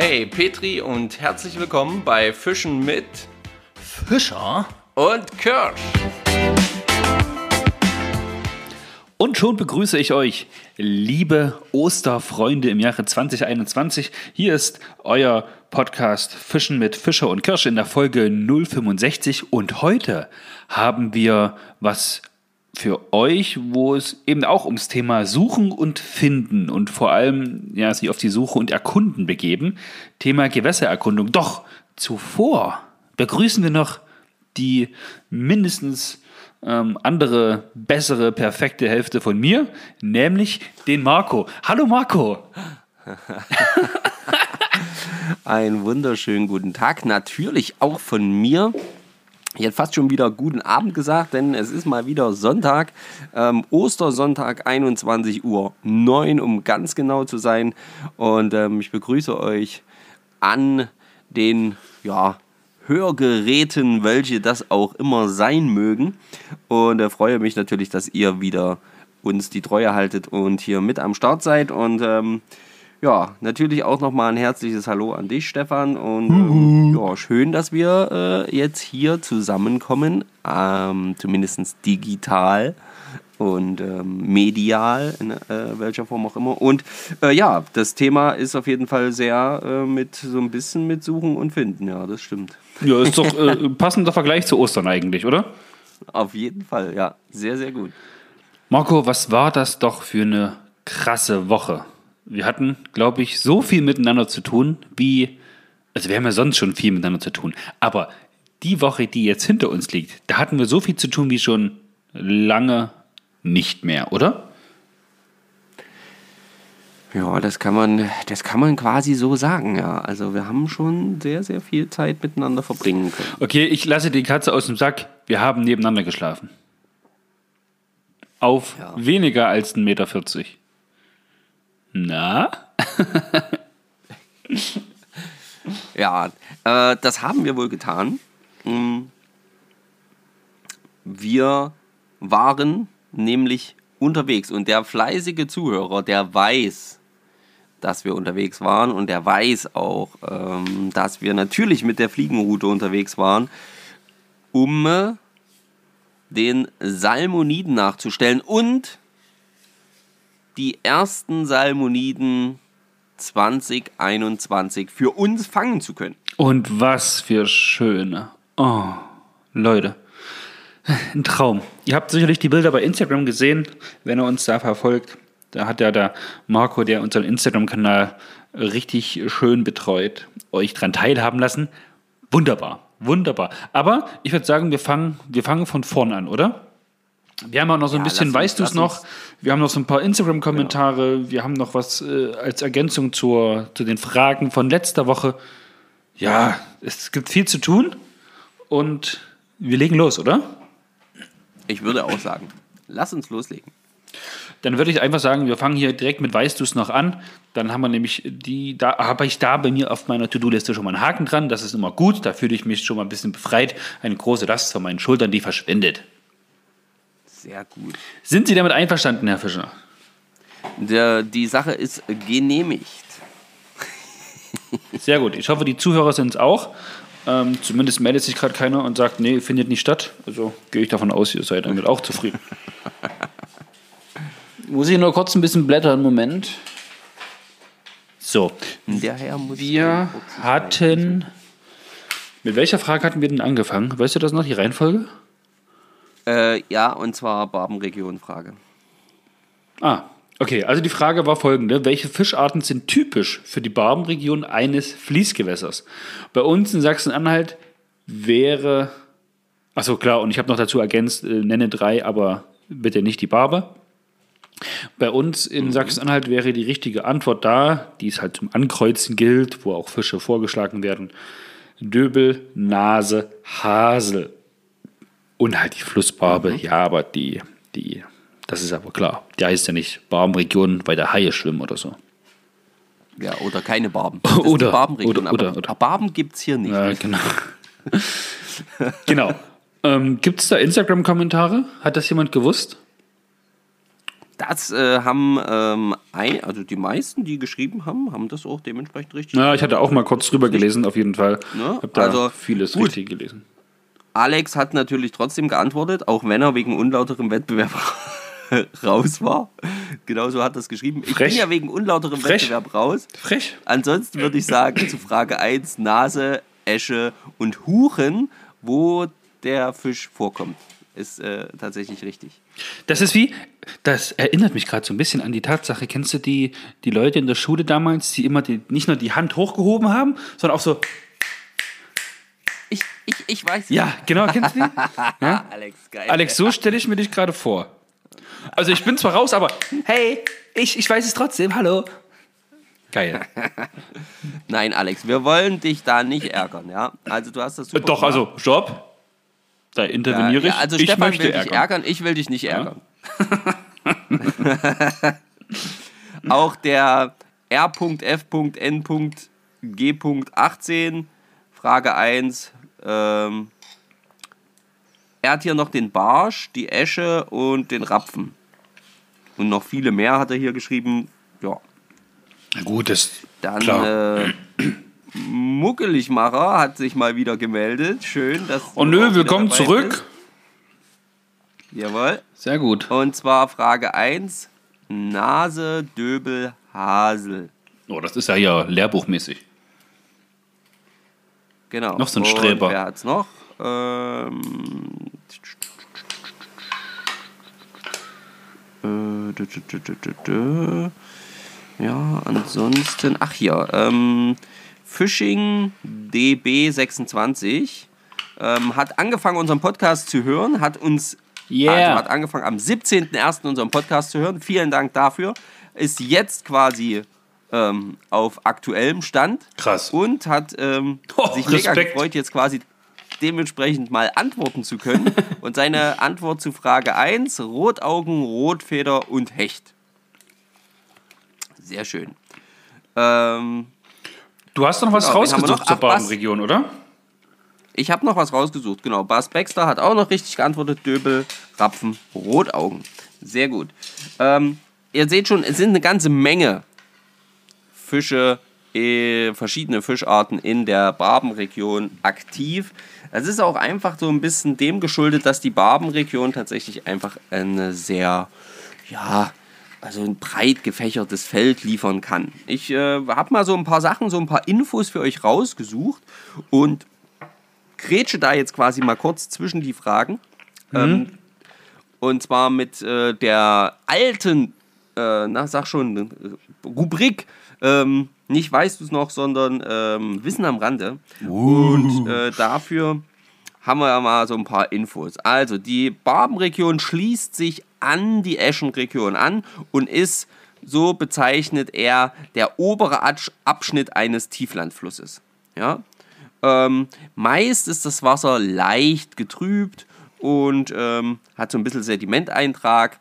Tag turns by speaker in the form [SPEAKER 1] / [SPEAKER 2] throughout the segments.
[SPEAKER 1] Hey Petri und herzlich willkommen bei Fischen mit
[SPEAKER 2] Fischer
[SPEAKER 1] und Kirsch.
[SPEAKER 2] Und schon begrüße ich euch, liebe Osterfreunde im Jahre 2021. Hier ist euer Podcast Fischen mit Fischer und Kirsch in der Folge 065. Und heute haben wir was für euch, wo es eben auch ums Thema Suchen und Finden und vor allem ja, sich auf die Suche und Erkunden begeben. Thema Gewässererkundung. Doch zuvor begrüßen wir noch die mindestens ähm, andere, bessere, perfekte Hälfte von mir, nämlich den Marco. Hallo Marco.
[SPEAKER 1] Einen wunderschönen guten Tag. Natürlich auch von mir. Ich hätte fast schon wieder guten Abend gesagt, denn es ist mal wieder Sonntag, ähm, Ostersonntag, 21 Uhr 9, um ganz genau zu sein. Und ähm, ich begrüße euch an den ja, Hörgeräten, welche das auch immer sein mögen. Und äh, freue mich natürlich, dass ihr wieder uns die Treue haltet und hier mit am Start seid. Und ähm, ja, natürlich auch nochmal ein herzliches Hallo an dich, Stefan. Und ähm, ja, schön, dass wir äh, jetzt hier zusammenkommen, ähm, zumindest digital und ähm, medial, in äh, welcher Form auch immer. Und äh, ja, das Thema ist auf jeden Fall sehr äh, mit so ein bisschen mit Suchen und Finden, ja, das stimmt.
[SPEAKER 2] Ja, ist doch äh, passender Vergleich zu Ostern eigentlich, oder?
[SPEAKER 1] Auf jeden Fall, ja, sehr, sehr gut.
[SPEAKER 2] Marco, was war das doch für eine krasse Woche? Wir hatten, glaube ich, so viel miteinander zu tun, wie, also wir haben ja sonst schon viel miteinander zu tun, aber die Woche, die jetzt hinter uns liegt, da hatten wir so viel zu tun wie schon lange nicht mehr, oder?
[SPEAKER 1] Ja, das kann man, das kann man quasi so sagen, ja. Also wir haben schon sehr, sehr viel Zeit miteinander verbringen können.
[SPEAKER 2] Okay, ich lasse die Katze aus dem Sack. Wir haben nebeneinander geschlafen. Auf ja. weniger als 1,40 Meter. Na?
[SPEAKER 1] ja, äh, das haben wir wohl getan. Hm. Wir waren nämlich unterwegs und der fleißige Zuhörer, der weiß, dass wir unterwegs waren und der weiß auch, ähm, dass wir natürlich mit der Fliegenroute unterwegs waren, um den Salmoniden nachzustellen und die ersten Salmoniden 2021 für uns fangen zu können.
[SPEAKER 2] Und was für schöne. Oh, Leute. Ein Traum. Ihr habt sicherlich die Bilder bei Instagram gesehen, wenn ihr uns da verfolgt. Da hat ja der Marco, der unseren Instagram-Kanal richtig schön betreut, euch daran teilhaben lassen. Wunderbar, wunderbar. Aber ich würde sagen, wir fangen, wir fangen von vorn an, oder? Wir haben auch noch so ein ja, bisschen, weißt du es noch? Wir haben noch so ein paar Instagram-Kommentare. Genau. Wir haben noch was äh, als Ergänzung zur, zu den Fragen von letzter Woche. Ja, es gibt viel zu tun und wir legen los, oder?
[SPEAKER 1] Ich würde auch sagen, lass uns loslegen.
[SPEAKER 2] Dann würde ich einfach sagen, wir fangen hier direkt mit Weißt du es noch an. Dann haben wir nämlich die, da habe ich da bei mir auf meiner To-Do-Liste schon mal einen Haken dran. Das ist immer gut. Da fühle ich mich schon mal ein bisschen befreit. Eine große Last von meinen Schultern, die verschwindet.
[SPEAKER 1] Sehr gut.
[SPEAKER 2] Sind Sie damit einverstanden, Herr Fischer?
[SPEAKER 1] Der, die Sache ist genehmigt.
[SPEAKER 2] Sehr gut. Ich hoffe, die Zuhörer sind es auch. Ähm, zumindest meldet sich gerade keiner und sagt, nee, findet nicht statt. Also gehe ich davon aus, ihr seid damit auch zufrieden. Muss ich nur kurz ein bisschen blättern, Moment. So. wir hatten. Mit welcher Frage hatten wir denn angefangen? Weißt du das noch, die Reihenfolge?
[SPEAKER 1] Äh, ja, und zwar Barbenregion-Frage.
[SPEAKER 2] Ah, Okay, also die Frage war folgende: Welche Fischarten sind typisch für die Barbenregion eines Fließgewässers? Bei uns in Sachsen-Anhalt wäre, achso klar, und ich habe noch dazu ergänzt, äh, nenne drei, aber bitte nicht die Barbe. Bei uns in mhm. Sachsen-Anhalt wäre die richtige Antwort da, die es halt zum Ankreuzen gilt, wo auch Fische vorgeschlagen werden. Döbel, Nase, Hasel. Und halt die Flussbarbe, mhm. ja, aber die, die das ist aber klar. Die heißt ja nicht Barbenregion, weil da Haie schwimmen oder so.
[SPEAKER 1] Ja, oder keine Barben.
[SPEAKER 2] Oder,
[SPEAKER 1] Barbenregion,
[SPEAKER 2] oder, oder, oder.
[SPEAKER 1] Barben gibt es hier nicht.
[SPEAKER 2] Ja, genau. genau. Ähm, gibt es da Instagram-Kommentare? Hat das jemand gewusst?
[SPEAKER 1] Da Das äh, haben ähm, ein, also die meisten, die geschrieben haben, haben das auch dementsprechend richtig.
[SPEAKER 2] Ja, ich hatte auch mal kurz drüber gelesen, auf jeden Fall.
[SPEAKER 1] Ne?
[SPEAKER 2] Hab da
[SPEAKER 1] Also,
[SPEAKER 2] vieles
[SPEAKER 1] gut.
[SPEAKER 2] richtig gelesen.
[SPEAKER 1] Alex hat natürlich trotzdem geantwortet, auch wenn er wegen unlauterem Wettbewerb raus war. Genauso hat er es geschrieben. Ich
[SPEAKER 2] Frech.
[SPEAKER 1] bin ja wegen unlauterem
[SPEAKER 2] Frech.
[SPEAKER 1] Wettbewerb raus.
[SPEAKER 2] Frech.
[SPEAKER 1] Ansonsten würde ich sagen, zu Frage 1, Nase, Esche und Huchen, wo der Fisch vorkommt. Ist äh, tatsächlich richtig.
[SPEAKER 2] Das ist wie, das erinnert mich gerade so ein bisschen an die Tatsache. Kennst du die, die Leute in der Schule damals, die immer die, nicht nur die Hand hochgehoben haben, sondern auch so,
[SPEAKER 1] Ich, ich, ich weiß.
[SPEAKER 2] ja, genau, kennst du die? Ja?
[SPEAKER 1] Alex, geil.
[SPEAKER 2] Alex, so stelle ich mir dich gerade vor. Also ich bin zwar raus, aber hey, ich, ich weiß es trotzdem, hallo. Geil.
[SPEAKER 1] Nein, Alex, wir wollen dich da nicht ärgern, ja? Also du hast das super
[SPEAKER 2] Doch,
[SPEAKER 1] gemacht.
[SPEAKER 2] also, Stopp. Da interveniere
[SPEAKER 1] ja,
[SPEAKER 2] ich.
[SPEAKER 1] also
[SPEAKER 2] ich
[SPEAKER 1] Stefan
[SPEAKER 2] möchte
[SPEAKER 1] will dich
[SPEAKER 2] ärgern.
[SPEAKER 1] ärgern, ich will dich nicht ärgern. Auch der R.F.N.G.18, Frage 1. Ähm, er hat hier noch den Barsch, die Esche und den Rapfen. Und noch viele mehr hat er hier geschrieben. Ja,
[SPEAKER 2] Na Gut, das
[SPEAKER 1] dann
[SPEAKER 2] klar.
[SPEAKER 1] äh, Muckeligmacher hat sich mal wieder gemeldet. Schön, dass
[SPEAKER 2] oh
[SPEAKER 1] du
[SPEAKER 2] nö, willkommen zurück.
[SPEAKER 1] bist. Jawohl.
[SPEAKER 2] Sehr gut.
[SPEAKER 1] Und zwar Frage 1. Nase, Döbel, Hasel.
[SPEAKER 2] Oh, das ist ja hier lehrbuchmäßig.
[SPEAKER 1] Genau.
[SPEAKER 2] Noch so ein
[SPEAKER 1] Und
[SPEAKER 2] Streber.
[SPEAKER 1] Wer hat's noch? Ähm, äh. Ja, ansonsten. Ach hier. Ähm, Fishing DB26 ähm, hat angefangen, unseren Podcast zu hören, hat uns
[SPEAKER 2] Yeah.
[SPEAKER 1] also hat angefangen am 17.01. unseren Podcast zu hören. Vielen Dank dafür. Ist jetzt quasi ähm, auf aktuellem Stand.
[SPEAKER 2] Krass.
[SPEAKER 1] Und hat ähm,
[SPEAKER 2] Oh,
[SPEAKER 1] sich mega
[SPEAKER 2] Respekt.
[SPEAKER 1] gefreut, jetzt quasi dementsprechend mal antworten zu können. und seine Antwort zu Frage 1, Rotaugen, Rotfeder und Hecht. Sehr schön. Ähm,
[SPEAKER 2] Du hast noch was
[SPEAKER 1] Genau,
[SPEAKER 2] rausgesucht
[SPEAKER 1] noch?
[SPEAKER 2] zur? Badenregion, oder?
[SPEAKER 1] ich habe noch was rausgesucht, genau. Bas Baxter hat auch noch richtig geantwortet. Döbel, Rapfen, Rotaugen. Sehr gut. Ähm, ihr seht schon, es sind eine ganze Menge Fische, äh, verschiedene Fischarten in der Barbenregion aktiv. Es ist auch einfach so ein bisschen dem geschuldet, dass die Barbenregion tatsächlich einfach eine sehr, ja, also ein breit gefächertes Feld liefern kann. Ich äh, habe mal so ein paar Sachen, so ein paar Infos für euch rausgesucht und grätsche da jetzt quasi mal kurz zwischen die Fragen. Ähm, und zwar mit äh, der alten, äh, na sag schon, äh, Rubrik, ähm, nicht weißt du es noch, sondern ähm, Wissen am Rande. Und äh, dafür haben wir mal so ein paar Infos. Also die Barbenregion schließt sich an die Eschenregion an und ist, so bezeichnet er, der obere Abschnitt eines Tieflandflusses. Ja? Ähm, meist ist das Wasser leicht getrübt und ähm, hat so ein bisschen Sedimenteintrag,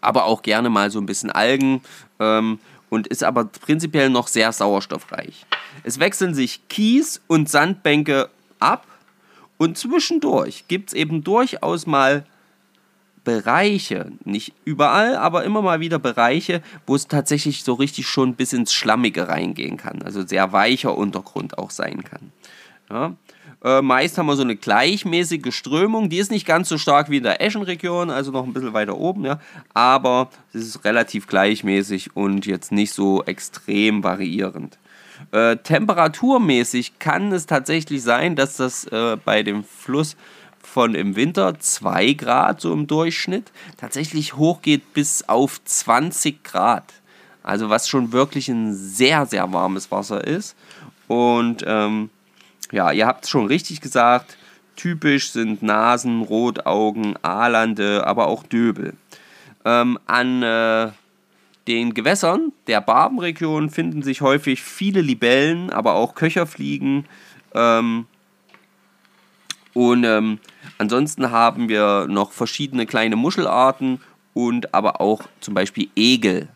[SPEAKER 1] aber auch gerne mal so ein bisschen Algen ähm, und ist aber prinzipiell noch sehr sauerstoffreich. Es wechseln sich Kies und Sandbänke ab und zwischendurch gibt es eben durchaus mal Bereiche, nicht überall, aber immer mal wieder Bereiche, wo es tatsächlich so richtig schon bis ins Schlammige reingehen kann. Also sehr weicher Untergrund auch sein kann. Ja. Äh, meist haben wir so eine gleichmäßige Strömung, die ist nicht ganz so stark wie in der Eschenregion, also noch ein bisschen weiter oben, ja, aber es ist relativ gleichmäßig und jetzt nicht so extrem variierend. Äh, temperaturmäßig kann es tatsächlich sein, dass das äh, bei dem Fluss von im Winter 2 Grad so im Durchschnitt tatsächlich hochgeht bis auf 20 Grad. Also was schon wirklich ein sehr, sehr warmes Wasser ist. Und ähm, ja, ihr habt es schon richtig gesagt, typisch sind Nasen, Rotaugen, Aalande, aber auch Döbel. Ähm, an äh, den Gewässern der Barbenregion finden sich häufig viele Libellen, aber auch Köcherfliegen. Ähm, und ähm, ansonsten haben wir noch verschiedene kleine Muschelarten und aber auch zum Beispiel Egel.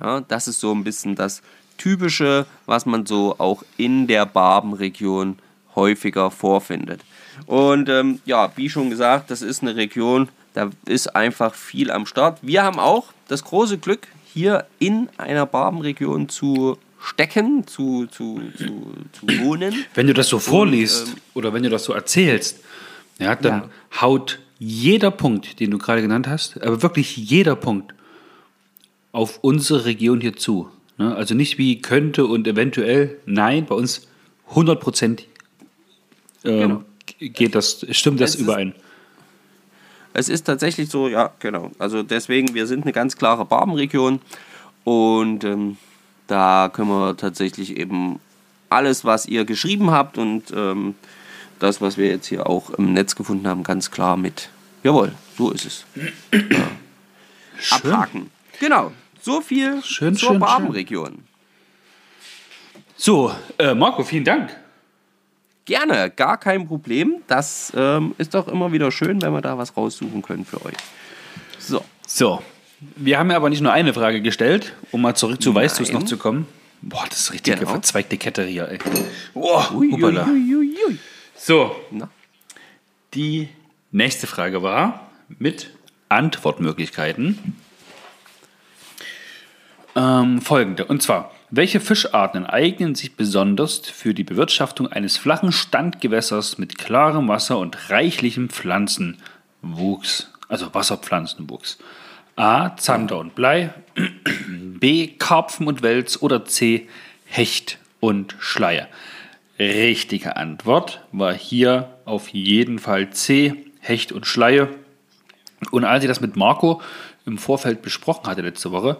[SPEAKER 1] Ja, das ist so ein bisschen das Typische, was man so auch in der Barbenregion häufiger vorfindet. Und ähm, ja, wie schon gesagt, das ist eine Region, Da ist einfach viel am Start. Wir haben auch das große Glück, hier in einer Barbenregion zu stecken, zu, zu, zu, zu wohnen.
[SPEAKER 2] Wenn du das so vorliest ähm, oder wenn du das so erzählst, ja, dann ja. haut jeder Punkt, den du gerade genannt hast, aber wirklich jeder Punkt auf unsere Region hier zu. Ne? Also nicht wie könnte und eventuell, nein, bei uns 100 Prozent genau. geht das, stimmt das es überein. Ist,
[SPEAKER 1] es ist tatsächlich so, ja, genau. Also deswegen, wir sind eine ganz klare Barbenregion und ähm, da können wir tatsächlich eben alles, was ihr geschrieben habt und ähm, das, was wir jetzt hier auch im Netz gefunden haben, ganz klar mit. Jawohl, so ist es. Ja. Abhaken. Genau. So viel
[SPEAKER 2] schön,
[SPEAKER 1] zur
[SPEAKER 2] schön,
[SPEAKER 1] Barbenregion. Schön.
[SPEAKER 2] So, äh, Marco, vielen Dank.
[SPEAKER 1] Gerne, gar kein Problem. Das ähm, ist doch immer wieder schön, wenn wir da was raussuchen können für euch.
[SPEAKER 2] So. So. Wir haben ja aber nicht nur eine Frage gestellt, um mal zurück zu Weißt du es noch zu kommen. Boah, das ist richtig genau. verzweigte Kette hier, ey. Boah, ui, ui, ui, ui. So. Na? Die nächste Frage war mit Antwortmöglichkeiten. Ähm, folgende. Und zwar, welche Fischarten eignen sich besonders für die Bewirtschaftung eines flachen Standgewässers mit klarem Wasser und reichlichem Pflanzenwuchs? Also Wasserpflanzenwuchs. A. Zander und Blei. B. Karpfen und Wels. Oder C. Hecht und Schleier. Richtige Antwort war hier auf jeden Fall C. Hecht und Schleie. Und als ich das mit Marco im Vorfeld besprochen hatte letzte Woche,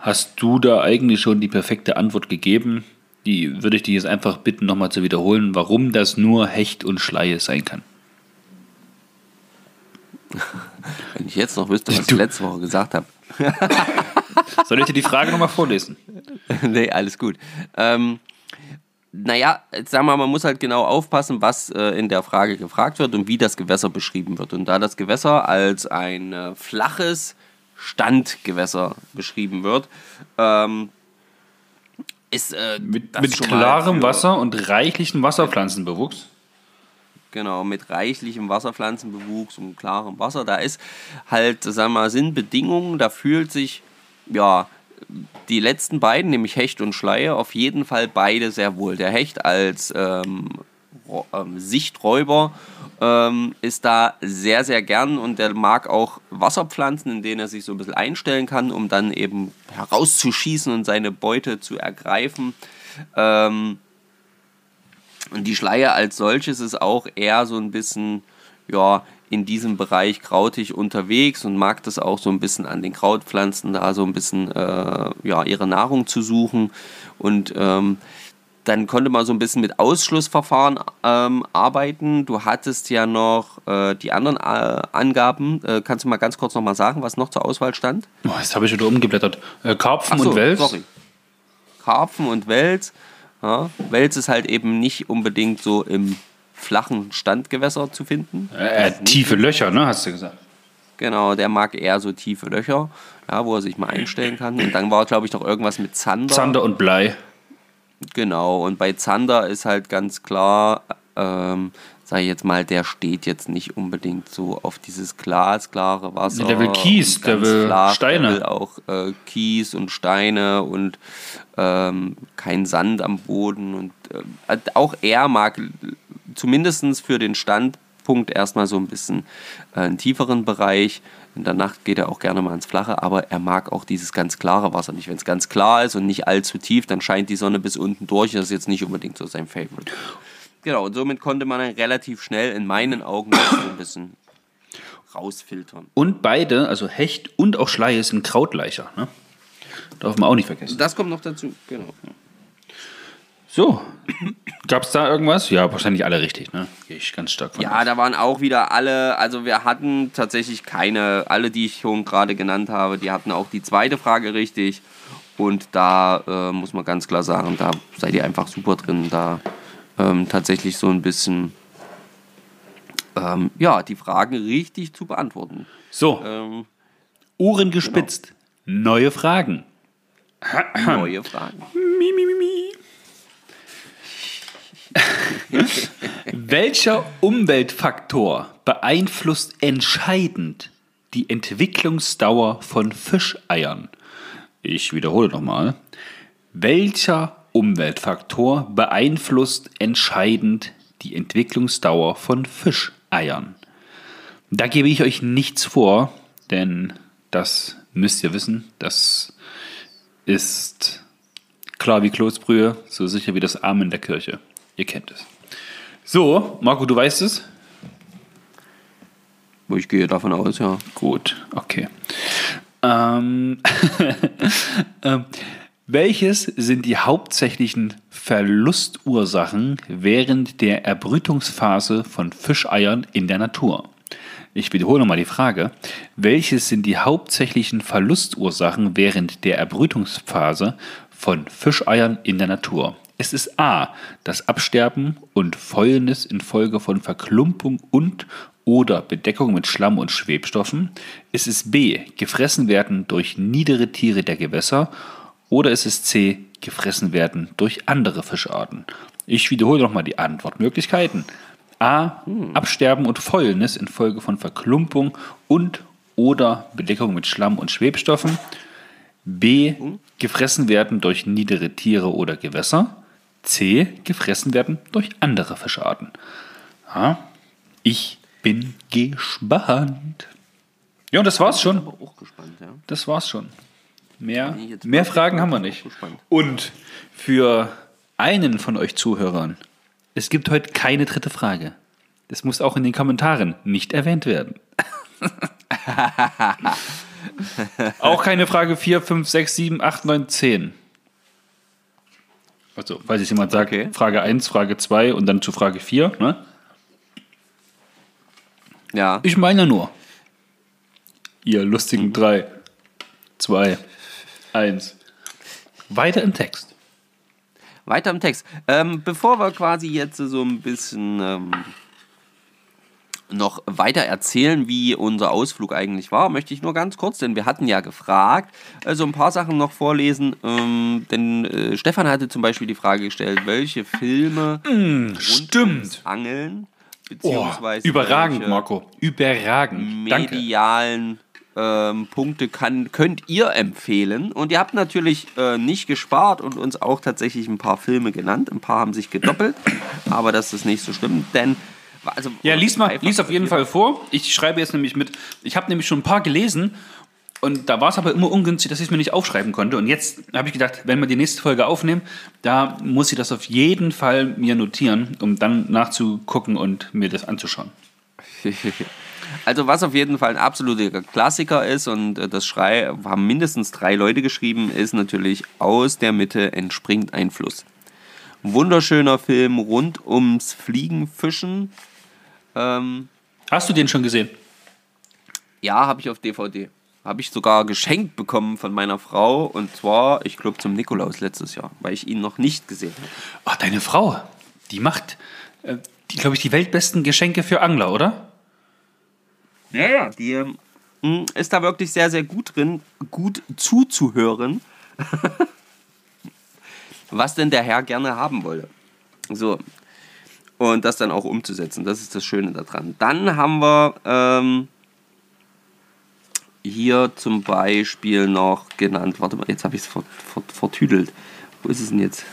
[SPEAKER 2] hast du da eigentlich schon die perfekte Antwort gegeben. Die würde ich dich jetzt einfach bitten, nochmal zu wiederholen, warum das nur Hecht und Schleie sein kann.
[SPEAKER 1] Wenn ich jetzt noch wüsste, was du. ich letzte Woche gesagt habe.
[SPEAKER 2] Soll ich dir die Frage nochmal vorlesen?
[SPEAKER 1] nee, alles gut. Ähm, naja, sagen wir mal, man muss halt genau aufpassen, was äh, in der Frage gefragt wird und wie das Gewässer beschrieben wird. Und da das Gewässer als ein äh, flaches, Standgewässer beschrieben wird. Ähm, ist, äh,
[SPEAKER 2] mit, mit klarem Wasser und reichlichem Wasserpflanzenbewuchs.
[SPEAKER 1] Genau, mit reichlichem Wasserpflanzenbewuchs und klarem Wasser. Da ist halt, sagen wir mal, sind Bedingungen, da fühlt sich, ja, die letzten beiden, nämlich Hecht und Schleie, auf jeden Fall beide sehr wohl. Der Hecht als ähm, ähm, Sichträuber ähm, ist da sehr, sehr gern und der mag auch Wasserpflanzen, in denen er sich so ein bisschen einstellen kann, um dann eben herauszuschießen und seine Beute zu ergreifen. Ähm, und die Schleier als solches ist auch eher so ein bisschen, ja, in diesem Bereich krautig unterwegs und mag das auch so ein bisschen an den Krautpflanzen da so ein bisschen äh, ja, ihre Nahrung zu suchen. Und ähm, dann konnte man so ein bisschen mit Ausschlussverfahren ähm, arbeiten. Du hattest ja noch äh, die anderen äh, Angaben. Äh, kannst du mal ganz kurz noch mal sagen, was noch zur Auswahl stand?
[SPEAKER 2] Oh, jetzt habe ich wieder umgeblättert. Äh, Karpfen so, und Wels. Sorry.
[SPEAKER 1] Karpfen und Wels. Ja, Wels ist halt eben nicht unbedingt so im flachen Standgewässer zu finden.
[SPEAKER 2] Äh, tiefe Löcher, ne, hast du gesagt.
[SPEAKER 1] Genau, der mag eher so tiefe Löcher, ja, wo er sich mal einstellen kann. Und dann war, glaube ich, noch irgendwas mit Zander.
[SPEAKER 2] Zander und Blei.
[SPEAKER 1] Genau, und bei Zander ist halt ganz klar, ähm, sag ich jetzt mal, der steht jetzt nicht unbedingt so auf dieses glasklare Wasser.
[SPEAKER 2] Der will Kies, der will flach, Steine. Der will
[SPEAKER 1] auch äh, Kies und Steine und ähm, kein Sand am Boden. Und äh, auch er mag zumindest für den Standpunkt erstmal so ein bisschen äh, einen tieferen Bereich. In der Nacht geht er auch gerne mal ins Flache, aber er mag auch dieses ganz klare Wasser nicht. Wenn es ganz klar ist und nicht allzu tief, dann scheint die Sonne bis unten durch. Das ist jetzt nicht unbedingt so sein Favorite. Genau, und somit konnte man dann relativ schnell in meinen Augen so ein bisschen rausfiltern.
[SPEAKER 2] Und beide, also Hecht und auch Schleie, sind Krautleicher. Ne? Darf man auch nicht vergessen.
[SPEAKER 1] Das kommt noch dazu, genau.
[SPEAKER 2] So, gab es da irgendwas? Ja, wahrscheinlich alle richtig, ne? Gehe ich ganz stark
[SPEAKER 1] von Ja, aus. da waren auch wieder alle, also wir hatten tatsächlich keine, alle, die ich schon gerade genannt habe, die hatten auch die zweite Frage richtig. Und da äh, muss man ganz klar sagen, da seid ihr einfach super drin, da ähm, tatsächlich so ein bisschen, ähm, ja, die Fragen richtig zu beantworten.
[SPEAKER 2] So, ähm, Ohren gespitzt, genau. neue Fragen.
[SPEAKER 1] Neue Fragen. Mi, mi, mi, mi.
[SPEAKER 2] Welcher Umweltfaktor beeinflusst entscheidend die Entwicklungsdauer von Fischeiern? Ich wiederhole nochmal. Welcher Umweltfaktor beeinflusst entscheidend die Entwicklungsdauer von Fischeiern? Da gebe ich euch nichts vor, denn das müsst ihr wissen. Das ist klar wie Kloßbrühe, so sicher wie das Amen der Kirche. Ihr kennt es. So, Marco, du weißt es?
[SPEAKER 1] Ich gehe davon aus, ja.
[SPEAKER 2] Gut, okay. Ähm, ähm, welches sind die hauptsächlichen Verlustursachen während der Erbrütungsphase von Fischeiern in der Natur? Ich wiederhole nochmal die Frage. Welches sind die hauptsächlichen Verlustursachen während der Erbrütungsphase von Fischeiern in der Natur? Es ist A. Das Absterben und Fäulnis infolge von Verklumpung und oder Bedeckung mit Schlamm und Schwebstoffen. Es ist B. Gefressen werden durch niedere Tiere der Gewässer. Oder es ist C. Gefressen werden durch andere Fischarten. Ich wiederhole nochmal die Antwortmöglichkeiten. A. Absterben und Fäulnis infolge von Verklumpung und oder Bedeckung mit Schlamm und Schwebstoffen. B. Gefressen werden durch niedere Tiere oder Gewässer. C. Gefressen werden durch andere Fischarten. Ja, ich bin gespannt. Ja, und das war's schon.
[SPEAKER 1] Gespannt, ja.
[SPEAKER 2] Das war's schon. Mehr,
[SPEAKER 1] Nee,
[SPEAKER 2] mehr Fragen haben wir nicht. Und für einen von euch Zuhörern, es gibt heute keine dritte Frage. Das muss auch in den Kommentaren nicht erwähnt werden. auch keine Frage 4, 5, 6, 7, 8, 9, 10. Also, falls jetzt jemand sagt,
[SPEAKER 1] Okay.
[SPEAKER 2] Frage 1, Frage 2 und dann zu Frage 4. Ne?
[SPEAKER 1] Ja.
[SPEAKER 2] Ich meine nur, ihr lustigen 3, 2, 1. Weiter im Text.
[SPEAKER 1] Weiter im Text. Ähm, bevor wir quasi jetzt so ein bisschen ähm, noch weiter erzählen, wie unser Ausflug eigentlich war, möchte ich nur ganz kurz, denn wir hatten ja gefragt, also ein paar Sachen noch vorlesen. Ähm, denn äh, Stefan hatte zum Beispiel die Frage gestellt, welche Filme ums
[SPEAKER 2] stimmt.
[SPEAKER 1] Angeln
[SPEAKER 2] Oh,
[SPEAKER 1] beziehungsweise
[SPEAKER 2] überragend,
[SPEAKER 1] welche
[SPEAKER 2] Marco. Überragend.
[SPEAKER 1] Medialen ähm, Punkte kann, könnt ihr empfehlen. Und ihr habt natürlich äh, nicht gespart und uns auch tatsächlich ein paar Filme genannt. Ein paar haben sich gedoppelt, aber das ist nicht so schlimm, denn also
[SPEAKER 2] Ja, lies mal, lies auf jeden Fall vor. Ich schreibe jetzt nämlich mit. Ich habe nämlich schon ein paar gelesen und da war es aber immer ungünstig, dass ich es mir nicht aufschreiben konnte. Und jetzt habe ich gedacht, wenn wir die nächste Folge aufnehmen, da muss ich das auf jeden Fall mir notieren, um dann nachzugucken und mir das anzuschauen.
[SPEAKER 1] Also was auf jeden Fall ein absoluter Klassiker ist und äh, das Schrei haben mindestens drei Leute geschrieben, ist natürlich aus der Mitte entspringt ein Fluss. Wunderschöner Film rund ums Fliegenfischen. Ähm,
[SPEAKER 2] Hast du den schon gesehen?
[SPEAKER 1] Ja, habe ich auf DVD. Habe ich sogar geschenkt bekommen von meiner Frau. Und zwar, ich glaube, zum Nikolaus letztes Jahr, weil ich ihn noch nicht gesehen habe.
[SPEAKER 2] Ach, deine Frau, die macht, äh, glaube ich, die weltbesten Geschenke für Angler, oder?
[SPEAKER 1] Ja, ja. Die ähm, mh, ist da wirklich sehr, sehr gut drin, gut zuzuhören, was denn der Herr gerne haben wollte. So. Und das dann auch umzusetzen. Das ist das Schöne daran. Dann haben wir ähm, hier zum Beispiel noch genannt. Warte mal, jetzt habe ich es vert, vert, vertüdelt. Wo ist es denn jetzt?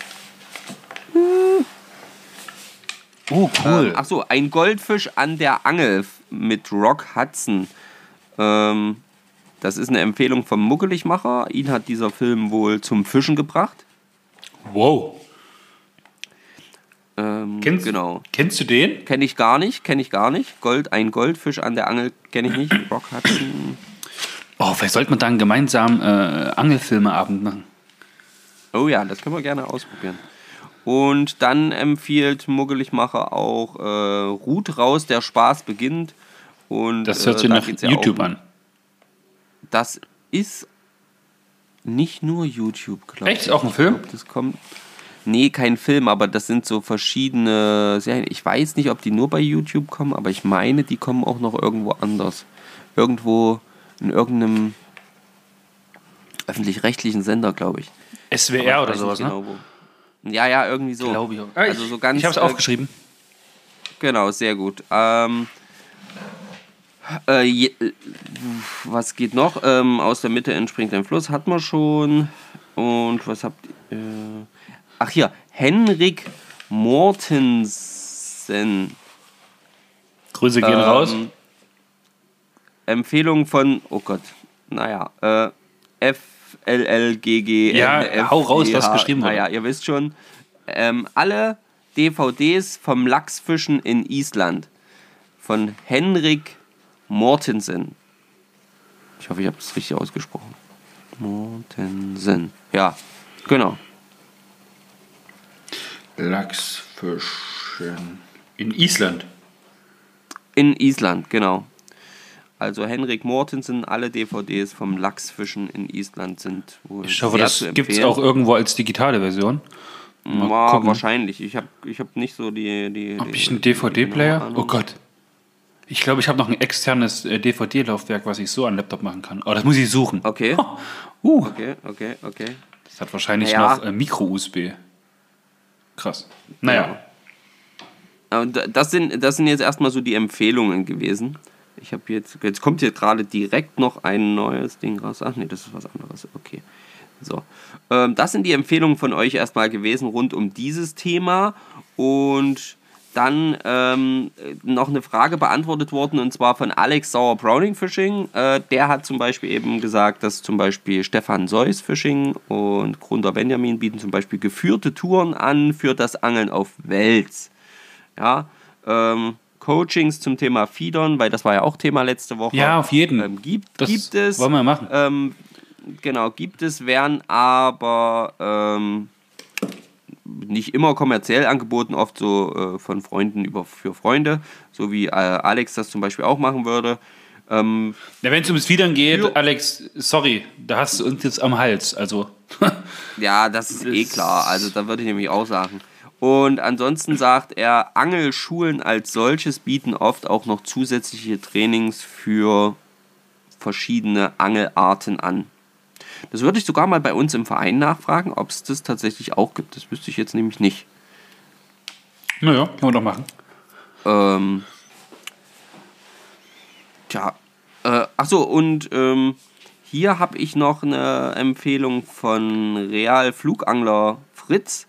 [SPEAKER 2] Oh, cool.
[SPEAKER 1] Ähm, ach so, ein Goldfisch an der Angel mit Rock Hudson. Ähm, das ist eine Empfehlung vom Muggeligmacher. Ihn hat dieser Film wohl zum Fischen gebracht.
[SPEAKER 2] wow.
[SPEAKER 1] Ähm,
[SPEAKER 2] Kennst,
[SPEAKER 1] genau.
[SPEAKER 2] kennst du den?
[SPEAKER 1] Kenne ich gar nicht, kenne ich gar nicht. Gold, ein Goldfisch an der Angel kenne ich nicht. Rock Hudson.
[SPEAKER 2] Oh, vielleicht sollte man da einen gemeinsamen äh, Angelfilmeabend machen.
[SPEAKER 1] Oh ja, das können wir gerne ausprobieren. Und dann empfiehlt Muggeligmacher auch äh, Ruht raus, der Spaß beginnt. Und,
[SPEAKER 2] Das hört sich
[SPEAKER 1] äh,
[SPEAKER 2] nach
[SPEAKER 1] ja
[SPEAKER 2] YouTube
[SPEAKER 1] auch,
[SPEAKER 2] an.
[SPEAKER 1] Das ist nicht nur YouTube, glaube ich.
[SPEAKER 2] Echt? Auch ein Film?
[SPEAKER 1] Glaub, das kommt. Nee, kein Film, aber das sind so verschiedene Serien. Ich weiß nicht, ob die nur bei YouTube kommen, aber ich meine, die kommen auch noch irgendwo anders. Irgendwo in irgendeinem öffentlich-rechtlichen Sender, glaube ich.
[SPEAKER 2] SWR
[SPEAKER 1] ich
[SPEAKER 2] oder sowas, ne?
[SPEAKER 1] genau, wo. Ja, ja, irgendwie so.
[SPEAKER 2] Glaube ich auch.
[SPEAKER 1] Also so ganz,
[SPEAKER 2] ich habe es
[SPEAKER 1] äh,
[SPEAKER 2] aufgeschrieben.
[SPEAKER 1] Genau, sehr gut. Ähm, Äh, je, äh, was geht noch? Ähm, aus der Mitte entspringt ein Fluss, hat man schon. Und was habt ihr? Äh, ach hier, Henrik Mortensen.
[SPEAKER 2] Grüße gehen raus.
[SPEAKER 1] Ähm, Empfehlung von, oh Gott, naja, äh, FLLGG.
[SPEAKER 2] Ja, hau raus, was geschrieben wurde.
[SPEAKER 1] Naja, ihr wisst schon. Ähm, alle DVDs vom Lachsfischen in Island von Henrik Mortensen. Ich hoffe, ich habe es richtig ausgesprochen. Mortensen. Ja, genau.
[SPEAKER 2] Lachsfischen in Island.
[SPEAKER 1] In Island, genau. Also Henrik Mortensen, alle DVDs vom Lachsfischen in Island sind wohl.
[SPEAKER 2] Ich hoffe, das gibt es auch irgendwo als digitale Version.
[SPEAKER 1] Mal wahrscheinlich. Ich habe ich hab nicht so die. die
[SPEAKER 2] Habe ich einen DVD-Player? Oh Gott. Ich glaube, ich habe noch ein externes äh, DVD-Laufwerk, was ich so an Laptop machen kann. Oh, das muss ich suchen.
[SPEAKER 1] Okay. Oh. Uh. Okay, okay, okay.
[SPEAKER 2] Das hat wahrscheinlich naja. noch äh, Micro-USB. Krass. Naja.
[SPEAKER 1] Ja. Das sind, das sind jetzt erstmal so die Empfehlungen gewesen. Ich habe jetzt, jetzt kommt hier gerade direkt noch ein neues Ding raus. Ach nee, das ist was anderes. Okay. So. Ähm, das sind die Empfehlungen von euch erstmal gewesen rund um dieses Thema. Und dann ähm, noch eine Frage beantwortet worden und zwar von Alex Sauer Browning Fishing. Äh, der hat zum Beispiel eben gesagt, dass zum Beispiel Stefan Seuss Fishing und Gründer Benjamin bieten zum Beispiel geführte Touren an für das Angeln auf Wels. Ja, ähm, Coachings zum Thema Fiedern, weil das war ja auch Thema letzte Woche.
[SPEAKER 2] Ja, auf jeden.
[SPEAKER 1] Ähm, gibt, das gibt es.
[SPEAKER 2] Wollen wir machen.
[SPEAKER 1] Ähm, genau, gibt es, werden aber ähm, nicht immer kommerziell angeboten, oft so äh, von Freunden über für Freunde, so wie äh, Alex das zum Beispiel auch machen würde. Ähm,
[SPEAKER 2] ja, wenn es ums Fiedern geht, jo. Alex, sorry, da hast du uns jetzt am Hals. Also.
[SPEAKER 1] ja, das ist eh klar. Also da würde ich nämlich auch sagen. Und ansonsten sagt er, Angelschulen als solches bieten oft auch noch zusätzliche Trainings für verschiedene Angelarten an. Das würde ich sogar mal bei uns im Verein nachfragen, ob es das tatsächlich auch gibt. Das wüsste ich jetzt nämlich nicht.
[SPEAKER 2] Naja, können wir doch machen.
[SPEAKER 1] Ähm, tja, äh, achso, und ähm, hier habe ich noch eine Empfehlung von Real Flugangler Fritz.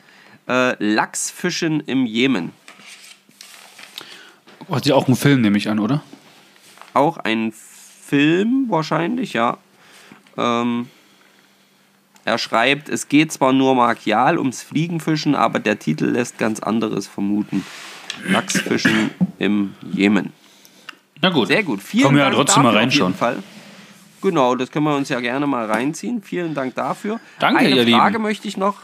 [SPEAKER 1] Äh, Lachsfischen im Jemen.
[SPEAKER 2] Hat ja auch ein Film, nehme ich an, oder?
[SPEAKER 1] Auch ein Film wahrscheinlich, ja. Ähm, er schreibt, es geht zwar nur markial ums Fliegenfischen, aber der Titel lässt ganz anderes vermuten. Lachsfischen im Jemen.
[SPEAKER 2] Na gut.
[SPEAKER 1] Sehr gut. Vielen
[SPEAKER 2] Kommen
[SPEAKER 1] wir ja
[SPEAKER 2] trotzdem mal reinschauen.
[SPEAKER 1] Genau, das können wir uns ja gerne mal reinziehen. Vielen Dank dafür.
[SPEAKER 2] Danke,
[SPEAKER 1] Eine
[SPEAKER 2] ihr
[SPEAKER 1] Frage
[SPEAKER 2] Lieben.
[SPEAKER 1] möchte ich noch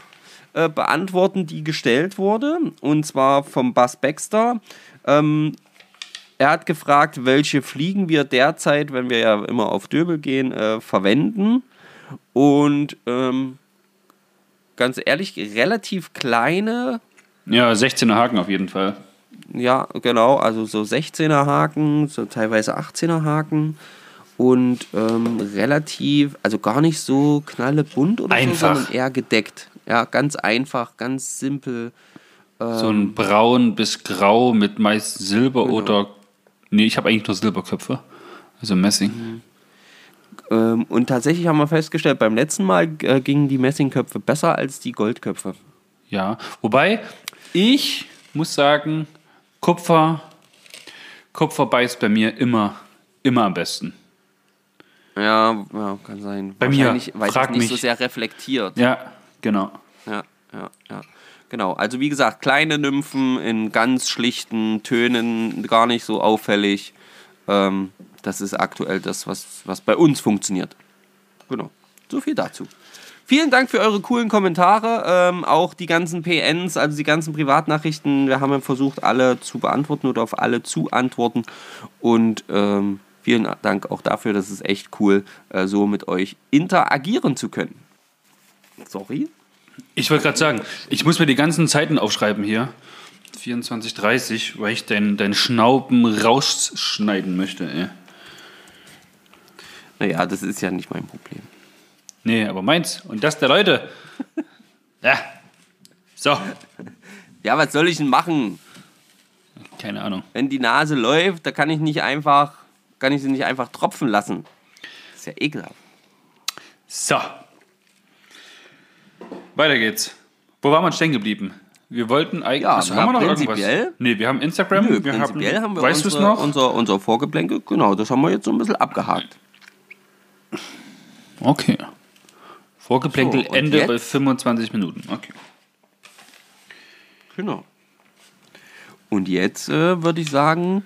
[SPEAKER 1] äh, beantworten, die gestellt wurde. Und zwar vom Buzz Baxter. Ähm, er hat gefragt, welche Fliegen wir derzeit, wenn wir ja immer auf Döbel gehen, äh, verwenden. Und ähm, ganz ehrlich, relativ kleine.
[SPEAKER 2] Ja, 16er Haken auf jeden Fall.
[SPEAKER 1] Ja, genau, also so 16er Haken, so teilweise 18er Haken und ähm, relativ, also gar nicht so knallebunt oder
[SPEAKER 2] einfach.
[SPEAKER 1] so, sondern eher gedeckt. Ja, ganz einfach, ganz simpel.
[SPEAKER 2] Ähm, so ein braun bis grau mit meist Silber genau. oder. Nee, ich habe eigentlich nur Silberköpfe. Also Messing. Mhm.
[SPEAKER 1] Ähm, und tatsächlich haben wir festgestellt, beim letzten Mal äh, gingen die Messingköpfe besser als die Goldköpfe.
[SPEAKER 2] Ja, wobei ich muss sagen, Kupfer, Kupfer beißt bei mir immer, immer am besten.
[SPEAKER 1] Ja, ja kann sein.
[SPEAKER 2] Bei mir,
[SPEAKER 1] weil
[SPEAKER 2] frag
[SPEAKER 1] es nicht
[SPEAKER 2] mich.
[SPEAKER 1] so sehr reflektiert.
[SPEAKER 2] Ja, genau.
[SPEAKER 1] Ja, ja, ja. Genau, also wie gesagt, kleine Nymphen in ganz schlichten Tönen, gar nicht so auffällig. Ähm, das ist aktuell das, was, was bei uns funktioniert. Genau. So viel dazu. Vielen Dank für eure coolen Kommentare. Ähm, auch die ganzen PNs, also die ganzen Privatnachrichten. Wir haben versucht, alle zu beantworten oder auf alle zu antworten. Und ähm, vielen Dank auch dafür. Das ist echt cool, äh, so mit euch interagieren zu können. Sorry.
[SPEAKER 2] Ich wollte gerade sagen, ich muss mir die ganzen Zeiten aufschreiben hier. 24.30, weil ich deinen dein Schnauben rausschneiden möchte. Ey.
[SPEAKER 1] Naja, das ist ja nicht mein Problem.
[SPEAKER 2] Nee, aber meins. Und das der Leute. ja. So.
[SPEAKER 1] Ja, was soll ich denn machen?
[SPEAKER 2] Keine Ahnung.
[SPEAKER 1] Wenn die Nase läuft, da kann ich nicht einfach kann ich sie nicht einfach tropfen lassen. Das ist ja ekelhaft.
[SPEAKER 2] So. Weiter geht's. Wo waren wir stehen geblieben? Wir wollten eigentlich.
[SPEAKER 1] Ja,
[SPEAKER 2] was,
[SPEAKER 1] wir haben
[SPEAKER 2] noch
[SPEAKER 1] prinzipiell-
[SPEAKER 2] Nee, wir haben Instagram.
[SPEAKER 1] Nö,
[SPEAKER 2] wir
[SPEAKER 1] prinzipiell haben, wir
[SPEAKER 2] weißt du es
[SPEAKER 1] unsere,
[SPEAKER 2] noch?
[SPEAKER 1] Unser, unser Vorgeplänkel, genau, das haben wir jetzt so ein bisschen abgehakt.
[SPEAKER 2] Okay. Vorgeplänkel
[SPEAKER 1] So,
[SPEAKER 2] Ende
[SPEAKER 1] jetzt?
[SPEAKER 2] bei 25 Minuten. Okay.
[SPEAKER 1] Genau. Und jetzt äh, würde ich sagen,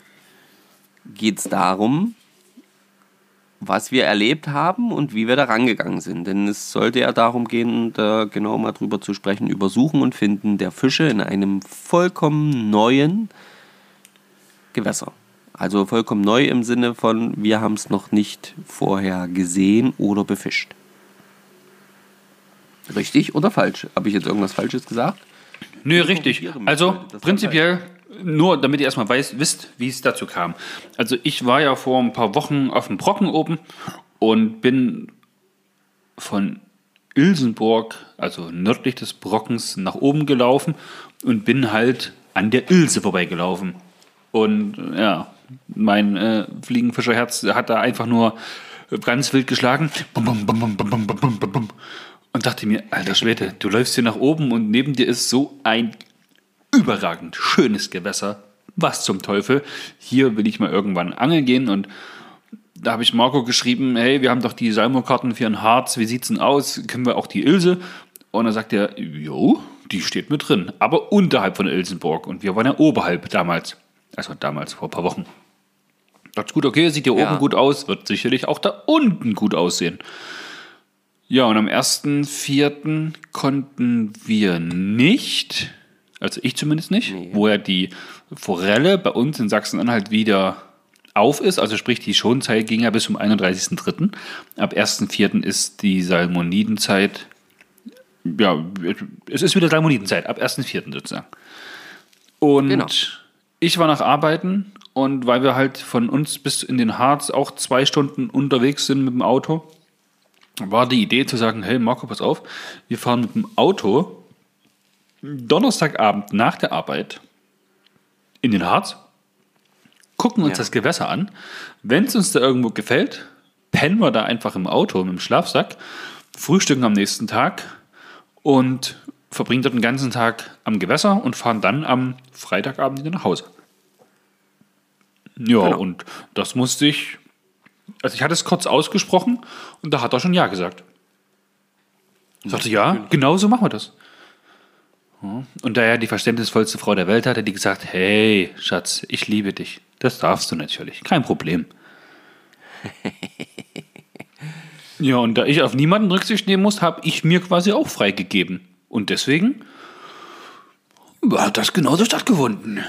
[SPEAKER 1] geht es darum, was wir erlebt haben und wie wir da rangegangen sind. Denn es sollte ja darum gehen, da genau mal drüber zu sprechen, über Suchen und Finden der Fische in einem vollkommen neuen Gewässer. Also vollkommen neu im Sinne von, wir haben es noch nicht vorher gesehen oder befischt. Richtig oder falsch? Habe ich jetzt irgendwas Falsches gesagt?
[SPEAKER 2] Nö, richtig.
[SPEAKER 1] korrigiere mich,
[SPEAKER 2] Also prinzipiell, nur damit ihr erstmal weiß, wisst, wie es dazu kam. Also ich war ja vor ein paar Wochen auf dem Brocken oben und bin von Ilsenburg, also nördlich des Brockens, nach oben gelaufen und bin halt an der Ilse vorbeigelaufen. Und ja, mein äh, Fliegenfischerherz hat da einfach nur ganz wild geschlagen. Bum, bum, bum, bum, bum, bum, bum, bum, bum. Und dachte mir, alter Schwede, du läufst hier nach oben und neben dir ist so ein überragend schönes Gewässer. Was zum Teufel? Hier will ich mal irgendwann angeln gehen und da habe ich Marco geschrieben, hey, wir haben doch die Salmo-Karten für ein Harz, wie sieht's denn aus? Können wir auch die Ilse? Und dann sagt er, jo, die steht mit drin, aber unterhalb von Ilsenburg. Und wir waren ja oberhalb damals. Also damals, vor ein paar Wochen. Dachte gut, okay, sieht hier
[SPEAKER 1] Ja.
[SPEAKER 2] oben gut aus, wird sicherlich auch da unten gut aussehen. Ja, und am 1.4. konnten wir nicht, also ich zumindest nicht, wo ja die Forelle bei uns in Sachsen-Anhalt wieder auf ist, also sprich die Schonzeit ging ja bis zum 31.3. Ab 1.4. ist die Salmonidenzeit, ja, es ist wieder Salmonidenzeit, ab 1.4. sozusagen. Und
[SPEAKER 1] Genau.
[SPEAKER 2] Ich war nach Arbeiten und weil wir halt von uns bis in den Harz auch zwei Stunden unterwegs sind mit dem Auto, war die Idee zu sagen, hey Marco, pass auf, wir fahren mit dem Auto Donnerstagabend nach der Arbeit in den Harz, gucken uns
[SPEAKER 1] Ja.
[SPEAKER 2] das Gewässer an. Wenn es uns da irgendwo gefällt, pennen wir da einfach im Auto mit dem Schlafsack, frühstücken am nächsten Tag und verbringen dort den ganzen Tag am Gewässer und fahren dann am Freitagabend wieder nach Hause. Ja,
[SPEAKER 1] Genau.
[SPEAKER 2] und das musste ich, also ich hatte es kurz ausgesprochen und da hat er schon Ja gesagt. Ich sagte, ja, genau so machen wir das. Und da er die verständnisvollste Frau der Welt hat, hat die gesagt, hey, Schatz, ich liebe dich. Das darfst du natürlich, kein Problem. ja, und da ich auf niemanden Rücksicht nehmen muss, habe ich mir quasi auch freigegeben. Und deswegen hat das genauso stattgefunden.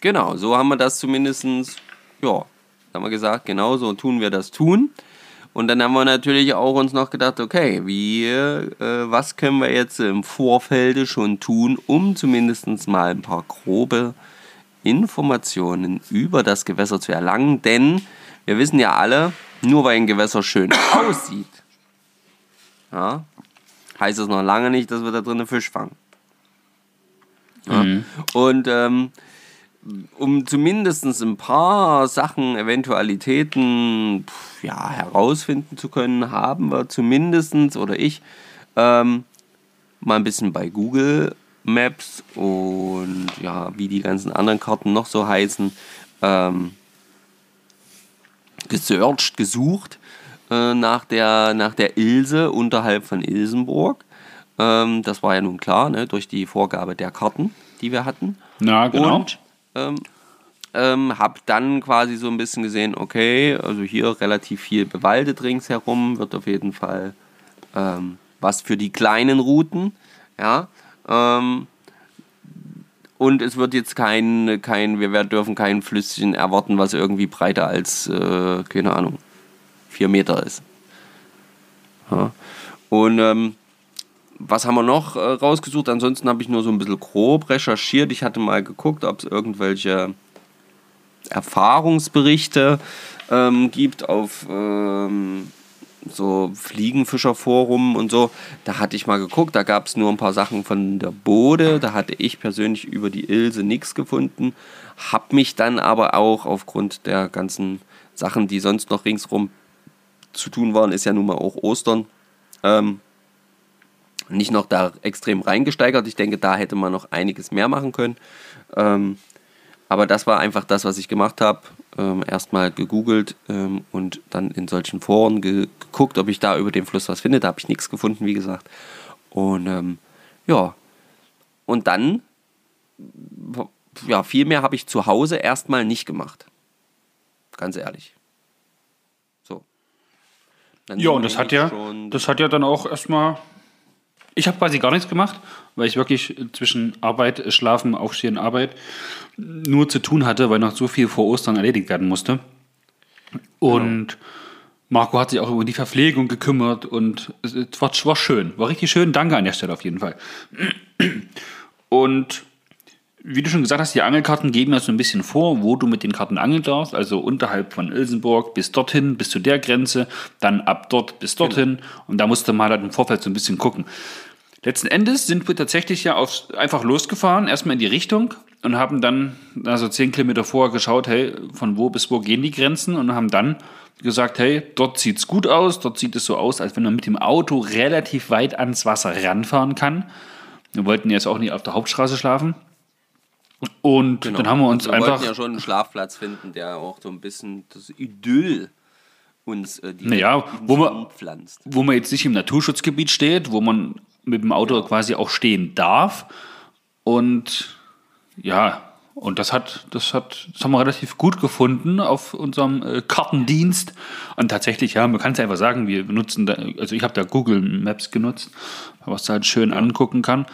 [SPEAKER 1] Genau, so haben wir das zumindestens, ja, haben wir gesagt, genau so tun wir das tun. Und dann haben wir natürlich auch uns noch gedacht, okay, wie, äh, was können wir jetzt im Vorfelde schon tun, um zumindest mal ein paar grobe Informationen über das Gewässer zu erlangen. Denn wir wissen ja alle, nur weil ein Gewässer schön aussieht, ja, heißt das noch lange nicht, dass wir da drinnen Fisch fangen. Ja? Und ähm, um zumindest ein paar Sachen, Eventualitäten pf, ja, herausfinden zu können, haben wir zumindest, oder ich, ähm, mal ein bisschen bei Google Maps und ja, wie die ganzen anderen Karten noch so heißen, ähm, gesearched, gesucht äh, nach, der, nach der Ilse unterhalb von Ilsenburg. Ähm, das war ja nun klar, ne, durch die Vorgabe der Karten, die wir hatten.
[SPEAKER 2] Na, genau.
[SPEAKER 1] Und ähm, ähm, habe dann quasi so ein bisschen gesehen, okay, also hier relativ viel bewaldet ringsherum, wird auf jeden Fall ähm, was für die kleinen Routen, ja. Ähm, und es wird jetzt kein, kein wir dürfen kein Flüsschen erwarten, was irgendwie breiter als, äh, keine Ahnung, vier Meter ist. Ja. Und ähm, was haben wir noch äh, rausgesucht? Ansonsten habe ich nur so ein bisschen grob recherchiert. Ich hatte mal geguckt, ob es irgendwelche Erfahrungsberichte ähm, gibt auf, ähm, so Fliegenfischerforum und so. Da hatte ich mal geguckt, da gab es nur ein paar Sachen von der Bode. Da hatte ich persönlich über die Ilse nichts gefunden. Hab mich dann aber auch aufgrund der ganzen Sachen, die sonst noch ringsrum zu tun waren, ist ja nun mal auch Ostern, ähm, nicht noch da extrem reingesteigert. Ich denke, da hätte man noch einiges mehr machen können. Ähm, aber das war einfach das, was ich gemacht habe. Ähm, Erstmal gegoogelt ähm, und dann in solchen Foren ge geguckt, ob ich da über den Fluss was finde. Da habe ich nichts gefunden, wie gesagt. Und ähm, ja, und dann, ja, viel mehr habe ich zu Hause erstmal nicht gemacht. Ganz ehrlich.
[SPEAKER 2] Dann ja, und das hat ja, das hat ja dann auch erstmal ich habe quasi gar nichts gemacht, weil ich wirklich zwischen Arbeit, Schlafen, Aufstehen, Arbeit nur zu tun hatte, weil noch so viel vor Ostern erledigt werden musste. Und genau. Marco hat sich auch über die Verpflegung gekümmert und es war, war schön, war richtig schön. Danke an der Stelle auf jeden Fall. Und wie du schon gesagt hast, die Angelkarten geben ja so ein bisschen vor, wo du mit den Karten angeln darfst. Also unterhalb von Ilsenburg bis dorthin, bis zu der Grenze, dann ab dort bis dorthin. Genau. Und da musste man halt im Vorfeld so ein bisschen gucken. Letzten Endes sind wir tatsächlich ja auf, einfach losgefahren, erstmal in die Richtung und haben dann also zehn Kilometer vorher geschaut, hey, von wo bis wo gehen die Grenzen und haben dann gesagt, hey, dort sieht es gut aus, dort sieht es so aus, als wenn man mit dem Auto relativ weit ans Wasser ranfahren kann. Wir wollten jetzt auch nicht auf der Hauptstraße schlafen. Und genau. dann haben wir uns
[SPEAKER 1] wir
[SPEAKER 2] einfach. Wir
[SPEAKER 1] wollten ja schon einen Schlafplatz finden, der auch so ein bisschen das Idyll uns äh,
[SPEAKER 2] die naja, wo man, pflanzt. Wo man jetzt nicht im Naturschutzgebiet steht, wo man mit dem Auto quasi auch stehen darf. Und ja, und das hat, das hat, das haben wir relativ gut gefunden auf unserem äh, Kartendienst. Und tatsächlich, ja, man kann es einfach sagen, wir benutzen da, also ich habe da Google Maps genutzt, was da halt schön angucken kann.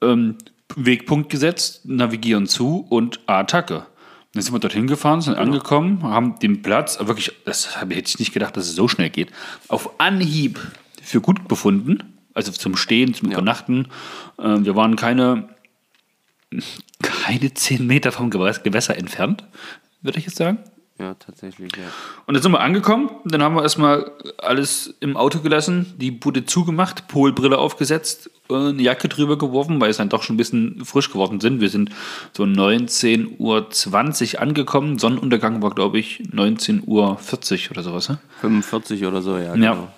[SPEAKER 2] Ähm, Wegpunkt gesetzt, navigieren zu und Attacke. Dann sind wir dorthin gefahren, sind genau. angekommen, haben den Platz, wirklich, das hätte ich nicht gedacht, dass es so schnell geht, auf Anhieb für gut befunden also zum Stehen, zum ja. Übernachten. Äh, wir waren keine, keine zehn Meter vom Gewässer entfernt, würde ich jetzt sagen.
[SPEAKER 1] Ja, tatsächlich, ja.
[SPEAKER 2] Und dann sind wir angekommen, dann haben wir erstmal alles im Auto gelassen, die Bude zugemacht, Polbrille aufgesetzt, eine Jacke drüber geworfen, weil es dann doch schon ein bisschen frisch geworden sind. Wir sind so 19.20 Uhr angekommen. Sonnenuntergang war, glaube ich, 19.40 Uhr oder sowas. Ne?
[SPEAKER 1] 45 oder so, ja.
[SPEAKER 2] Genau. Ja.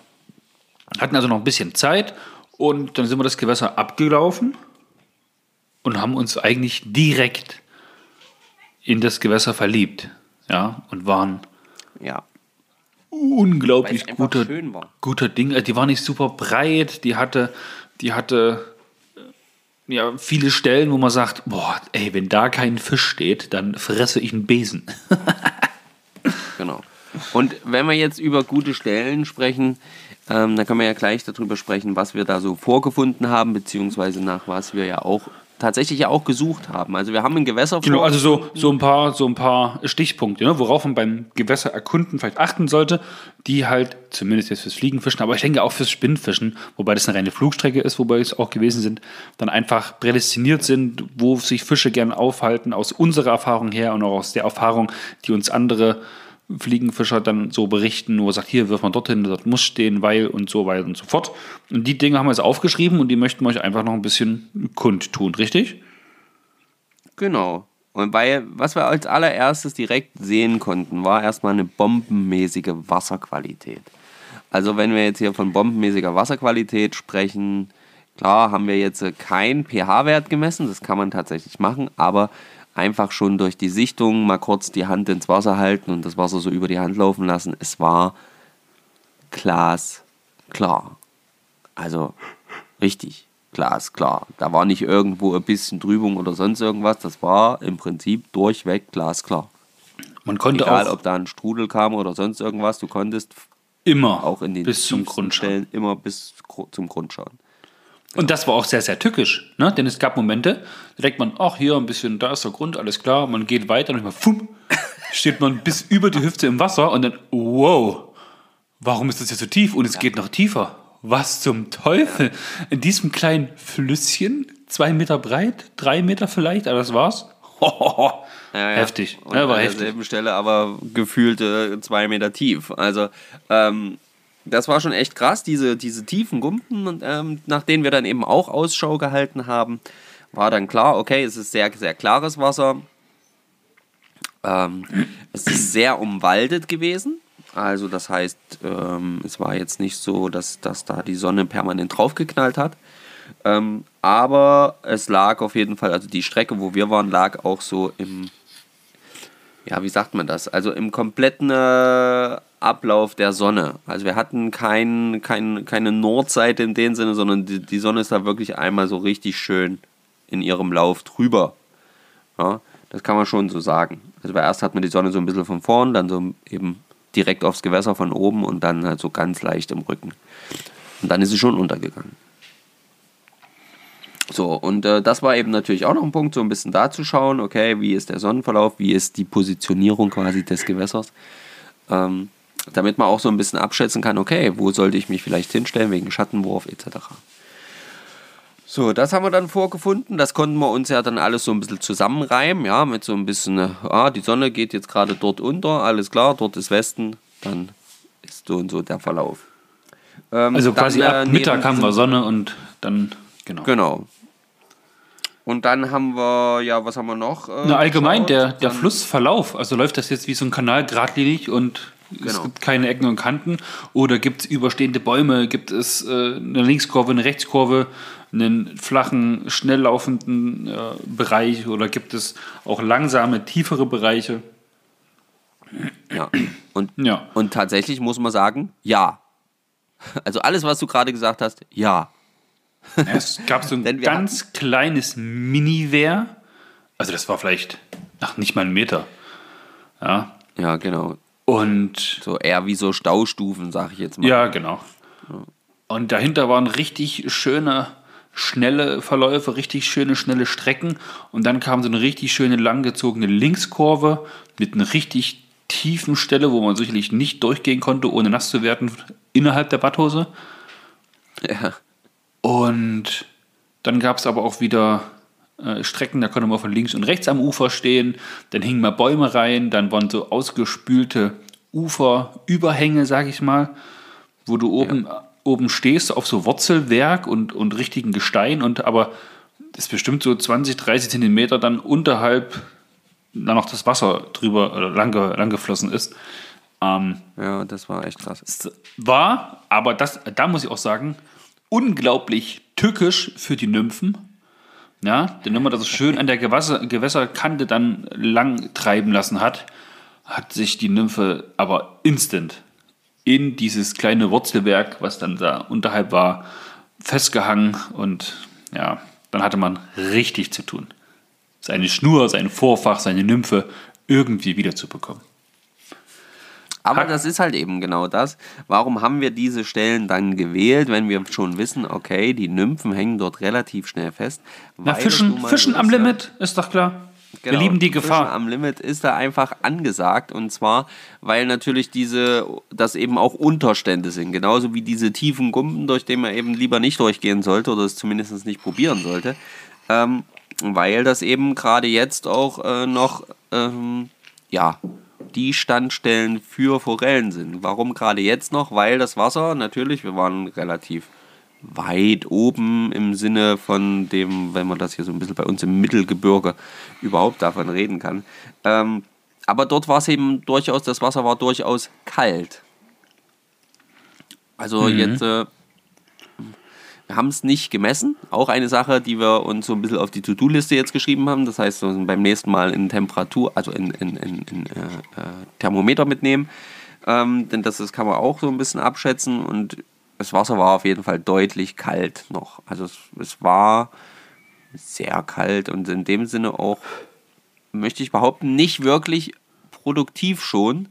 [SPEAKER 2] Hatten also noch ein bisschen Zeit und dann sind wir das Gewässer abgelaufen und haben uns eigentlich direkt in das Gewässer verliebt. Ja, und waren
[SPEAKER 1] ja.
[SPEAKER 2] unglaublich guter, guter Ding. Also die war nicht super breit, die hatte, die hatte äh, ja, viele Stellen, wo man sagt, boah, ey, wenn da kein Fisch steht, dann fresse ich einen Besen.
[SPEAKER 1] genau. Und wenn wir jetzt über gute Stellen sprechen, ähm, dann können wir ja gleich darüber sprechen, was wir da so vorgefunden haben, beziehungsweise nach was wir ja auch tatsächlich ja auch gesucht haben. Also wir haben ein Gewässer
[SPEAKER 2] Genau, also so, so, ein paar, so ein paar Stichpunkte, ne, worauf man beim Gewässer erkunden vielleicht achten sollte, die halt, zumindest jetzt fürs Fliegenfischen, aber ich denke auch fürs Spinnfischen, wobei das eine reine Flugstrecke ist, wobei es auch gewesen sind, dann einfach prädestiniert sind, wo sich Fische gern aufhalten, aus unserer Erfahrung her und auch aus der Erfahrung, die uns andere Fliegenfischer dann so berichten, er sagt, hier wirf mal dorthin, dort muss stehen, weil und so weiter und so fort. Und die Dinge haben wir jetzt aufgeschrieben und die möchten wir euch einfach noch ein bisschen kundtun, richtig?
[SPEAKER 1] Genau. Und weil, was wir als allererstes direkt sehen konnten, war erstmal eine bombenmäßige Wasserqualität. Also wenn wir jetzt hier von bombenmäßiger Wasserqualität sprechen, klar haben wir jetzt keinen pH-Wert gemessen, das kann man tatsächlich machen, aber einfach schon durch die Sichtung mal kurz die Hand ins Wasser halten und das Wasser so über die Hand laufen lassen. Es war glasklar. Also richtig glasklar. Da war nicht irgendwo ein bisschen Trübung oder sonst irgendwas. Das war im Prinzip durchweg glasklar.
[SPEAKER 2] Man konnte
[SPEAKER 1] Egal, auch ob da ein Strudel kam oder sonst irgendwas, du konntest
[SPEAKER 2] immer
[SPEAKER 1] auch in den
[SPEAKER 2] bis zum Grund
[SPEAKER 1] schauen. immer bis zum Grund schauen.
[SPEAKER 2] Und das war auch sehr, sehr tückisch, ne? denn es gab Momente, da denkt man, ach, hier ein bisschen, da ist der Grund, alles klar, man geht weiter und manchmal, fumm, steht man bis über die Hüfte im Wasser und dann, wow, warum ist das hier so tief und es ja. geht noch tiefer? Was zum Teufel? In diesem kleinen Flüsschen, zwei Meter breit, drei Meter vielleicht, aber das war's.
[SPEAKER 1] ja, ja.
[SPEAKER 2] Heftig.
[SPEAKER 1] Und ja, war an heftig. derselben Stelle aber gefühlte zwei Meter tief. Also, ähm, das war schon echt krass, diese, diese tiefen Gumpen, ähm, nach denen wir dann eben auch Ausschau gehalten haben, war dann klar, okay, es ist sehr, sehr klares Wasser. Ähm, es ist sehr umwaldet gewesen. Also das heißt, ähm, es war jetzt nicht so, dass, dass da die Sonne permanent draufgeknallt hat. Ähm, aber es lag auf jeden Fall, also die Strecke, wo wir waren, lag auch so im, ja, wie sagt man das? Also im kompletten äh, Ablauf der Sonne. Also wir hatten kein, kein, keine Nordseite in dem Sinne, sondern die, die Sonne ist da wirklich einmal so richtig schön in ihrem Lauf drüber. Ja, das kann man schon so sagen. Also erst hat man die Sonne so ein bisschen von vorn, dann so eben direkt aufs Gewässer von oben und dann halt so ganz leicht im Rücken. Und dann ist sie schon untergegangen. So, und äh, das war eben natürlich auch noch ein Punkt, so ein bisschen da zu schauen, okay, wie ist der Sonnenverlauf, wie ist die Positionierung quasi des Gewässers, ähm, damit man auch so ein bisschen abschätzen kann, okay, wo sollte ich mich vielleicht hinstellen wegen Schattenwurf etc. So, das haben wir dann vorgefunden. Das konnten wir uns ja dann alles so ein bisschen zusammenreimen, ja, mit so ein bisschen, äh, ah, die Sonne geht jetzt gerade dort unter, alles klar, dort ist Westen, dann ist so und so der Verlauf.
[SPEAKER 2] Ähm, also quasi dann, ab äh, Mittag haben wir Sonne und dann, genau.
[SPEAKER 1] Genau. Und dann haben wir, ja, was haben wir noch?
[SPEAKER 2] Äh, Na, allgemein, der, der Flussverlauf. Also läuft das jetzt wie so ein Kanal geradlinig und Genau. Es gibt keine Ecken und Kanten. Oder gibt es überstehende Bäume? Gibt es äh, eine Linkskurve, eine Rechtskurve? einen flachen, schnell laufenden äh, Bereich oder gibt es auch langsame, tiefere Bereiche?
[SPEAKER 1] Ja. Und, ja. und tatsächlich muss man sagen, ja. Also alles, was du gerade gesagt hast, ja.
[SPEAKER 2] Es gab so ein ganz hatten... kleines Mini-Wehr. Also das war vielleicht, ach, nicht mal ein Meter. Ja.
[SPEAKER 1] Ja, genau.
[SPEAKER 2] Und.
[SPEAKER 1] So eher wie so Staustufen, sag ich jetzt mal.
[SPEAKER 2] Ja, genau. Und dahinter waren richtig schöne schnelle Verläufe, richtig schöne, schnelle Strecken. Und dann kam so eine richtig schöne, langgezogene Linkskurve mit einer richtig tiefen Stelle, wo man sicherlich nicht durchgehen konnte, ohne nass zu werden, innerhalb der Badhose.
[SPEAKER 1] Ja.
[SPEAKER 2] Und dann gab es aber auch wieder äh, Strecken, da konnte man von links und rechts am Ufer stehen. Dann hingen mal Bäume rein, dann waren so ausgespülte Uferüberhänge, sag ich mal, wo du oben ja oben stehst auf so Wurzelwerk und, und richtigen Gestein und aber das ist bestimmt so 20, 30 Zentimeter dann unterhalb da noch das Wasser drüber oder lang, lang geflossen ist.
[SPEAKER 1] Ähm, ja, das war echt krass.
[SPEAKER 2] War, aber das, da muss ich auch sagen, unglaublich tückisch für die Nymphen. Ja, denn wenn man das schön an der Gewässer, Gewässerkante dann lang treiben lassen hat, hat sich die Nymphe aber instant in dieses kleine Wurzelwerk, was dann da unterhalb war, festgehangen und ja, dann hatte man richtig zu tun. Seine Schnur, sein Vorfach, seine Nymphe irgendwie wiederzubekommen.
[SPEAKER 1] Aber das ist halt eben genau das. Warum haben wir diese Stellen dann gewählt, wenn wir schon wissen, okay, die Nymphen hängen dort relativ schnell fest?
[SPEAKER 2] Na, Fischen, Fischen am Limit, ist doch klar. Genau, wir lieben die Gefahr.
[SPEAKER 1] Fischen am Limit ist da einfach angesagt und zwar, weil natürlich diese, das eben auch Unterstände sind, genauso wie diese tiefen Gumpen, durch die man eben lieber nicht durchgehen sollte oder es zumindest nicht probieren sollte, ähm, weil das eben gerade jetzt auch äh, noch, ähm, ja, die Standstellen für Forellen sind. Warum gerade jetzt noch? Weil das Wasser natürlich, wir waren relativ weit oben im Sinne von dem, wenn man das hier so ein bisschen bei uns im Mittelgebirge überhaupt davon reden kann. Ähm, aber dort war es eben durchaus, das Wasser war durchaus kalt. Also mhm. jetzt, äh, haben es nicht gemessen. Auch eine Sache, die wir uns so ein bisschen auf die To-Do-Liste jetzt geschrieben haben. Das heißt, wir beim nächsten Mal in Temperatur, also in, in, in, in äh, äh, Thermometer mitnehmen. Ähm, denn das, das kann man auch so ein bisschen abschätzen und das Wasser war auf jeden Fall deutlich kalt noch. Also es, es war sehr kalt und in dem Sinne auch, möchte ich behaupten, nicht wirklich produktiv schon.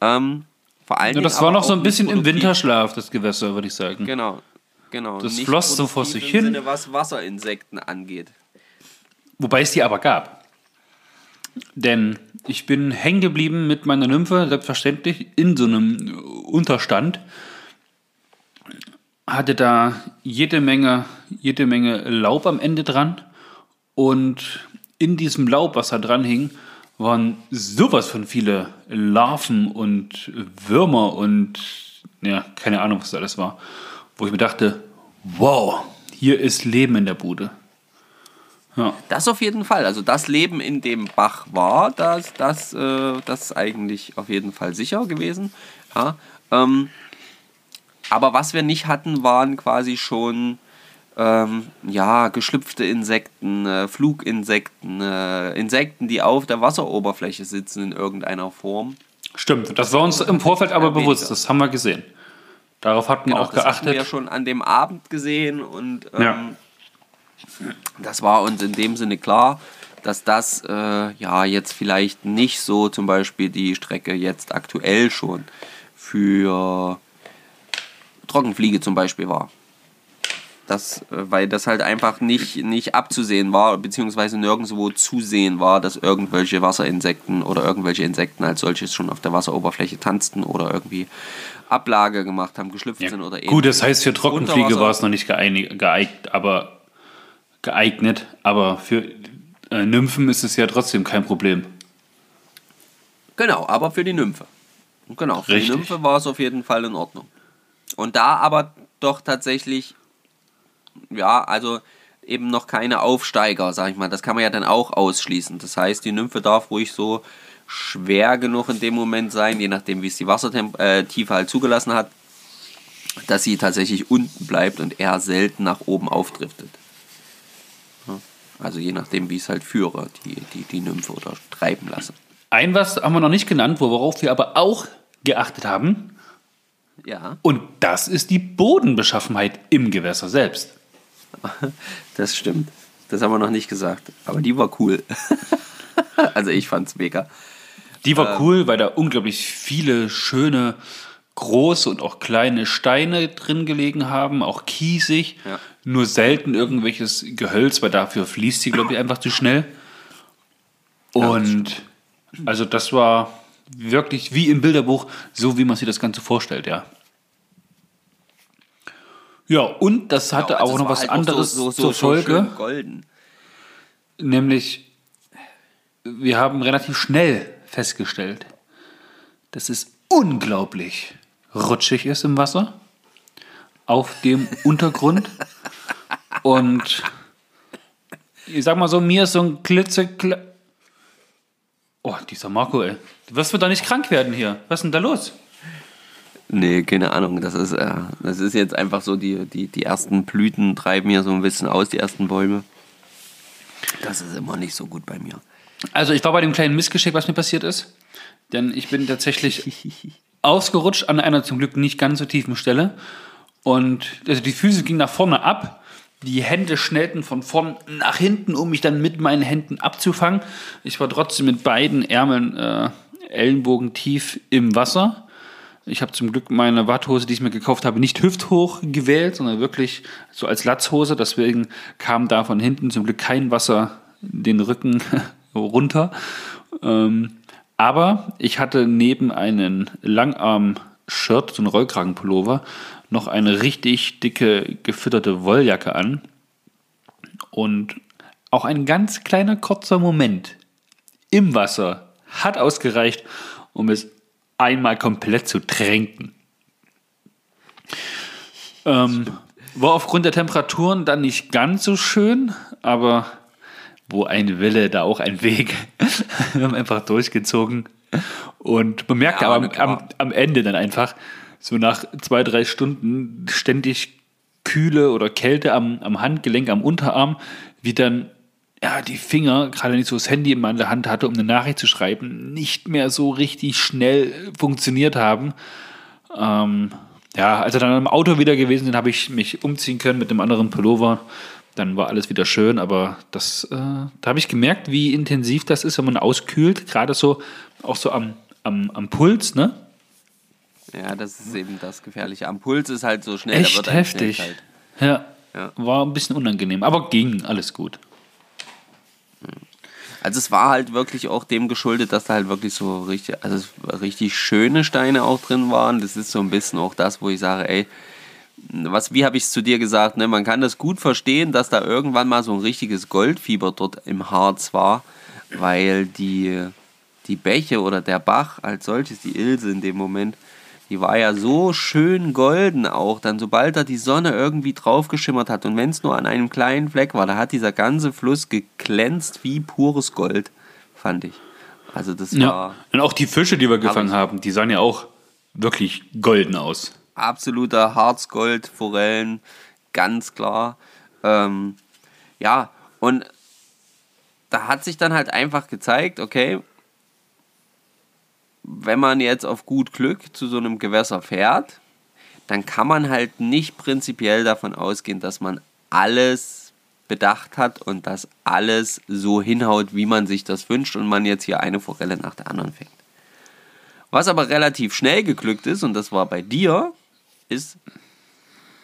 [SPEAKER 1] Ähm, vor allen
[SPEAKER 2] ja, das war noch so ein bisschen im Winterschlaf, das Gewässer, würde ich sagen.
[SPEAKER 1] Genau, genau.
[SPEAKER 2] Das floss so vor sich hin. Sinne,
[SPEAKER 1] was Wasserinsekten angeht.
[SPEAKER 2] Wobei es die aber gab. Denn ich bin hängen geblieben mit meiner Nymphe, selbstverständlich, in so einem Unterstand hatte da jede Menge, jede Menge Laub am Ende dran. Und in diesem Laub, was da dran hing, waren sowas von viele Larven und Würmer und ja, keine Ahnung, was da alles war, wo ich mir dachte, wow, hier ist Leben in der Bude.
[SPEAKER 1] Ja. Das auf jeden Fall. Also das Leben in dem Bach war, das, das, äh, das ist eigentlich auf jeden Fall sicher gewesen. Ja, ähm, aber was wir nicht hatten, waren quasi schon ähm, ja, geschlüpfte Insekten, äh, Fluginsekten, äh, Insekten, die auf der Wasseroberfläche sitzen in irgendeiner Form.
[SPEAKER 2] Stimmt, das war uns im Vorfeld aber bewusst, das haben wir gesehen. Darauf hatten genau, wir auch das geachtet. Das haben
[SPEAKER 1] wir schon an dem Abend gesehen und ähm, ja. das war uns in dem Sinne klar, dass das äh, ja jetzt vielleicht nicht so zum Beispiel die Strecke jetzt aktuell schon für Trockenfliege zum Beispiel war. Das, äh, weil das halt einfach nicht, nicht abzusehen war, beziehungsweise nirgendwo zu sehen war, dass irgendwelche Wasserinsekten oder irgendwelche Insekten als solches schon auf der Wasseroberfläche tanzten oder irgendwie Ablage gemacht haben, geschlüpft ja. sind oder
[SPEAKER 2] ähnliches. Gut, das heißt, für Trockenfliege war es noch nicht geeignet, aber geeignet, aber für äh, Nymphen ist es ja trotzdem kein Problem.
[SPEAKER 1] Genau, aber für die Nymphe. Genau, für Richtig. die Nymphe war es auf jeden Fall in Ordnung. Und da aber doch tatsächlich ja, also eben noch keine Aufsteiger, sag ich mal. Das kann man ja dann auch ausschließen. Das heißt, die Nymphe darf ruhig so schwer genug in dem Moment sein, je nachdem, wie es die Wassertiefe äh, halt zugelassen hat, dass sie tatsächlich unten bleibt und eher selten nach oben aufdriftet. Also je nachdem, wie es halt führe, die, die, die Nymphe oder treiben lasse.
[SPEAKER 2] Ein was haben wir noch nicht genannt, worauf wir aber auch geachtet haben.
[SPEAKER 1] Ja.
[SPEAKER 2] Und das ist die Bodenbeschaffenheit im Gewässer selbst.
[SPEAKER 1] Das stimmt. Das haben wir noch nicht gesagt. Aber die war cool. also ich fand's mega.
[SPEAKER 2] Die war ähm, cool, weil da unglaublich viele schöne große und auch kleine Steine drin gelegen haben, auch kiesig. Ja. Nur selten irgendwelches Gehölz, weil dafür fließt sie, glaube ich, einfach zu schnell. Und ja, also das war wirklich wie im Bilderbuch, so wie man sich das Ganze vorstellt, ja. Ja, und das hatte genau, also auch noch was halt anderes so, so, zur Folge. golden. Nämlich, wir haben relativ schnell festgestellt, dass es unglaublich rutschig ist im Wasser, auf dem Untergrund. Und ich sag mal so, mir ist so ein klitzekle. Oh, dieser Marco, ey. Du wirst da nicht krank werden hier. Was ist denn da los?
[SPEAKER 1] Nee, keine Ahnung. Das ist, äh, das ist jetzt einfach so, die, die, die ersten Blüten treiben hier so ein bisschen aus, die ersten Bäume. Das ist immer nicht so gut bei mir.
[SPEAKER 2] Also ich war bei dem kleinen Missgeschick, was mir passiert ist. Denn ich bin tatsächlich ausgerutscht an einer zum Glück nicht ganz so tiefen Stelle. Und also die Füße gingen nach vorne ab. Die Hände schnellten von vorn nach hinten, um mich dann mit meinen Händen abzufangen. Ich war trotzdem mit beiden Ärmeln äh, Ellenbogen tief im Wasser. Ich habe zum Glück meine Watthose, die ich mir gekauft habe, nicht hüfthoch gewählt, sondern wirklich so als Latzhose. Deswegen kam da von hinten zum Glück kein Wasser den Rücken runter. Ähm, aber ich hatte neben einen Langarm-Shirt, so ein Rollkragenpullover, noch eine richtig dicke, gefütterte Wolljacke an. Und auch ein ganz kleiner, kurzer Moment im Wasser hat ausgereicht, um es einmal komplett zu tränken. Ähm, war aufgrund der Temperaturen dann nicht ganz so schön, aber wo ein Wille, da auch ein Weg. Wir haben einfach durchgezogen. Und man merkt ja, aber am, am, am, Ende dann einfach, so nach zwei, drei Stunden ständig Kühle oder Kälte am, am Handgelenk, am Unterarm, wie dann ja, die Finger, gerade wenn ich so das Handy in meiner Hand hatte, um eine Nachricht zu schreiben, nicht mehr so richtig schnell funktioniert haben. Ähm, ja, als wir dann im Auto wieder gewesen sind, habe ich mich umziehen können mit einem anderen Pullover. Dann war alles wieder schön, aber das, äh, da habe ich gemerkt, wie intensiv das ist, wenn man auskühlt, gerade so auch so am, am, am Puls, ne?
[SPEAKER 1] Ja, das ist eben das Gefährliche. Am Puls ist halt so schnell.
[SPEAKER 2] Echt heftig. Ja, ja, war ein bisschen unangenehm, aber ging alles gut.
[SPEAKER 1] Also es war halt wirklich auch dem geschuldet, dass da halt wirklich so richtig, also richtig schöne Steine auch drin waren. Das ist so ein bisschen auch das, wo ich sage, ey, was, wie habe ich es zu dir gesagt, ne? man kann das gut verstehen, dass da irgendwann mal so ein richtiges Goldfieber dort im Harz war, weil die, die Bäche oder der Bach als solches, die Ilse in dem Moment, die war ja so schön golden auch, dann sobald da die Sonne irgendwie drauf geschimmert hat und wenn es nur an einem kleinen Fleck war, da hat dieser ganze Fluss geglänzt wie pures Gold, fand ich. Also das
[SPEAKER 2] Ja.
[SPEAKER 1] war
[SPEAKER 2] Und auch die Fische, die wir gefangen haben, die sahen ja auch wirklich golden aus.
[SPEAKER 1] absoluter Harzgold, Forellen, ganz klar. Ähm, ja, und da hat sich dann halt einfach gezeigt, okay, wenn man jetzt auf gut Glück zu so einem Gewässer fährt, dann kann man halt nicht prinzipiell davon ausgehen, dass man alles bedacht hat und dass alles so hinhaut, wie man sich das wünscht und man jetzt hier eine Forelle nach der anderen fängt. Was aber relativ schnell geglückt ist, und das war bei dir, ist,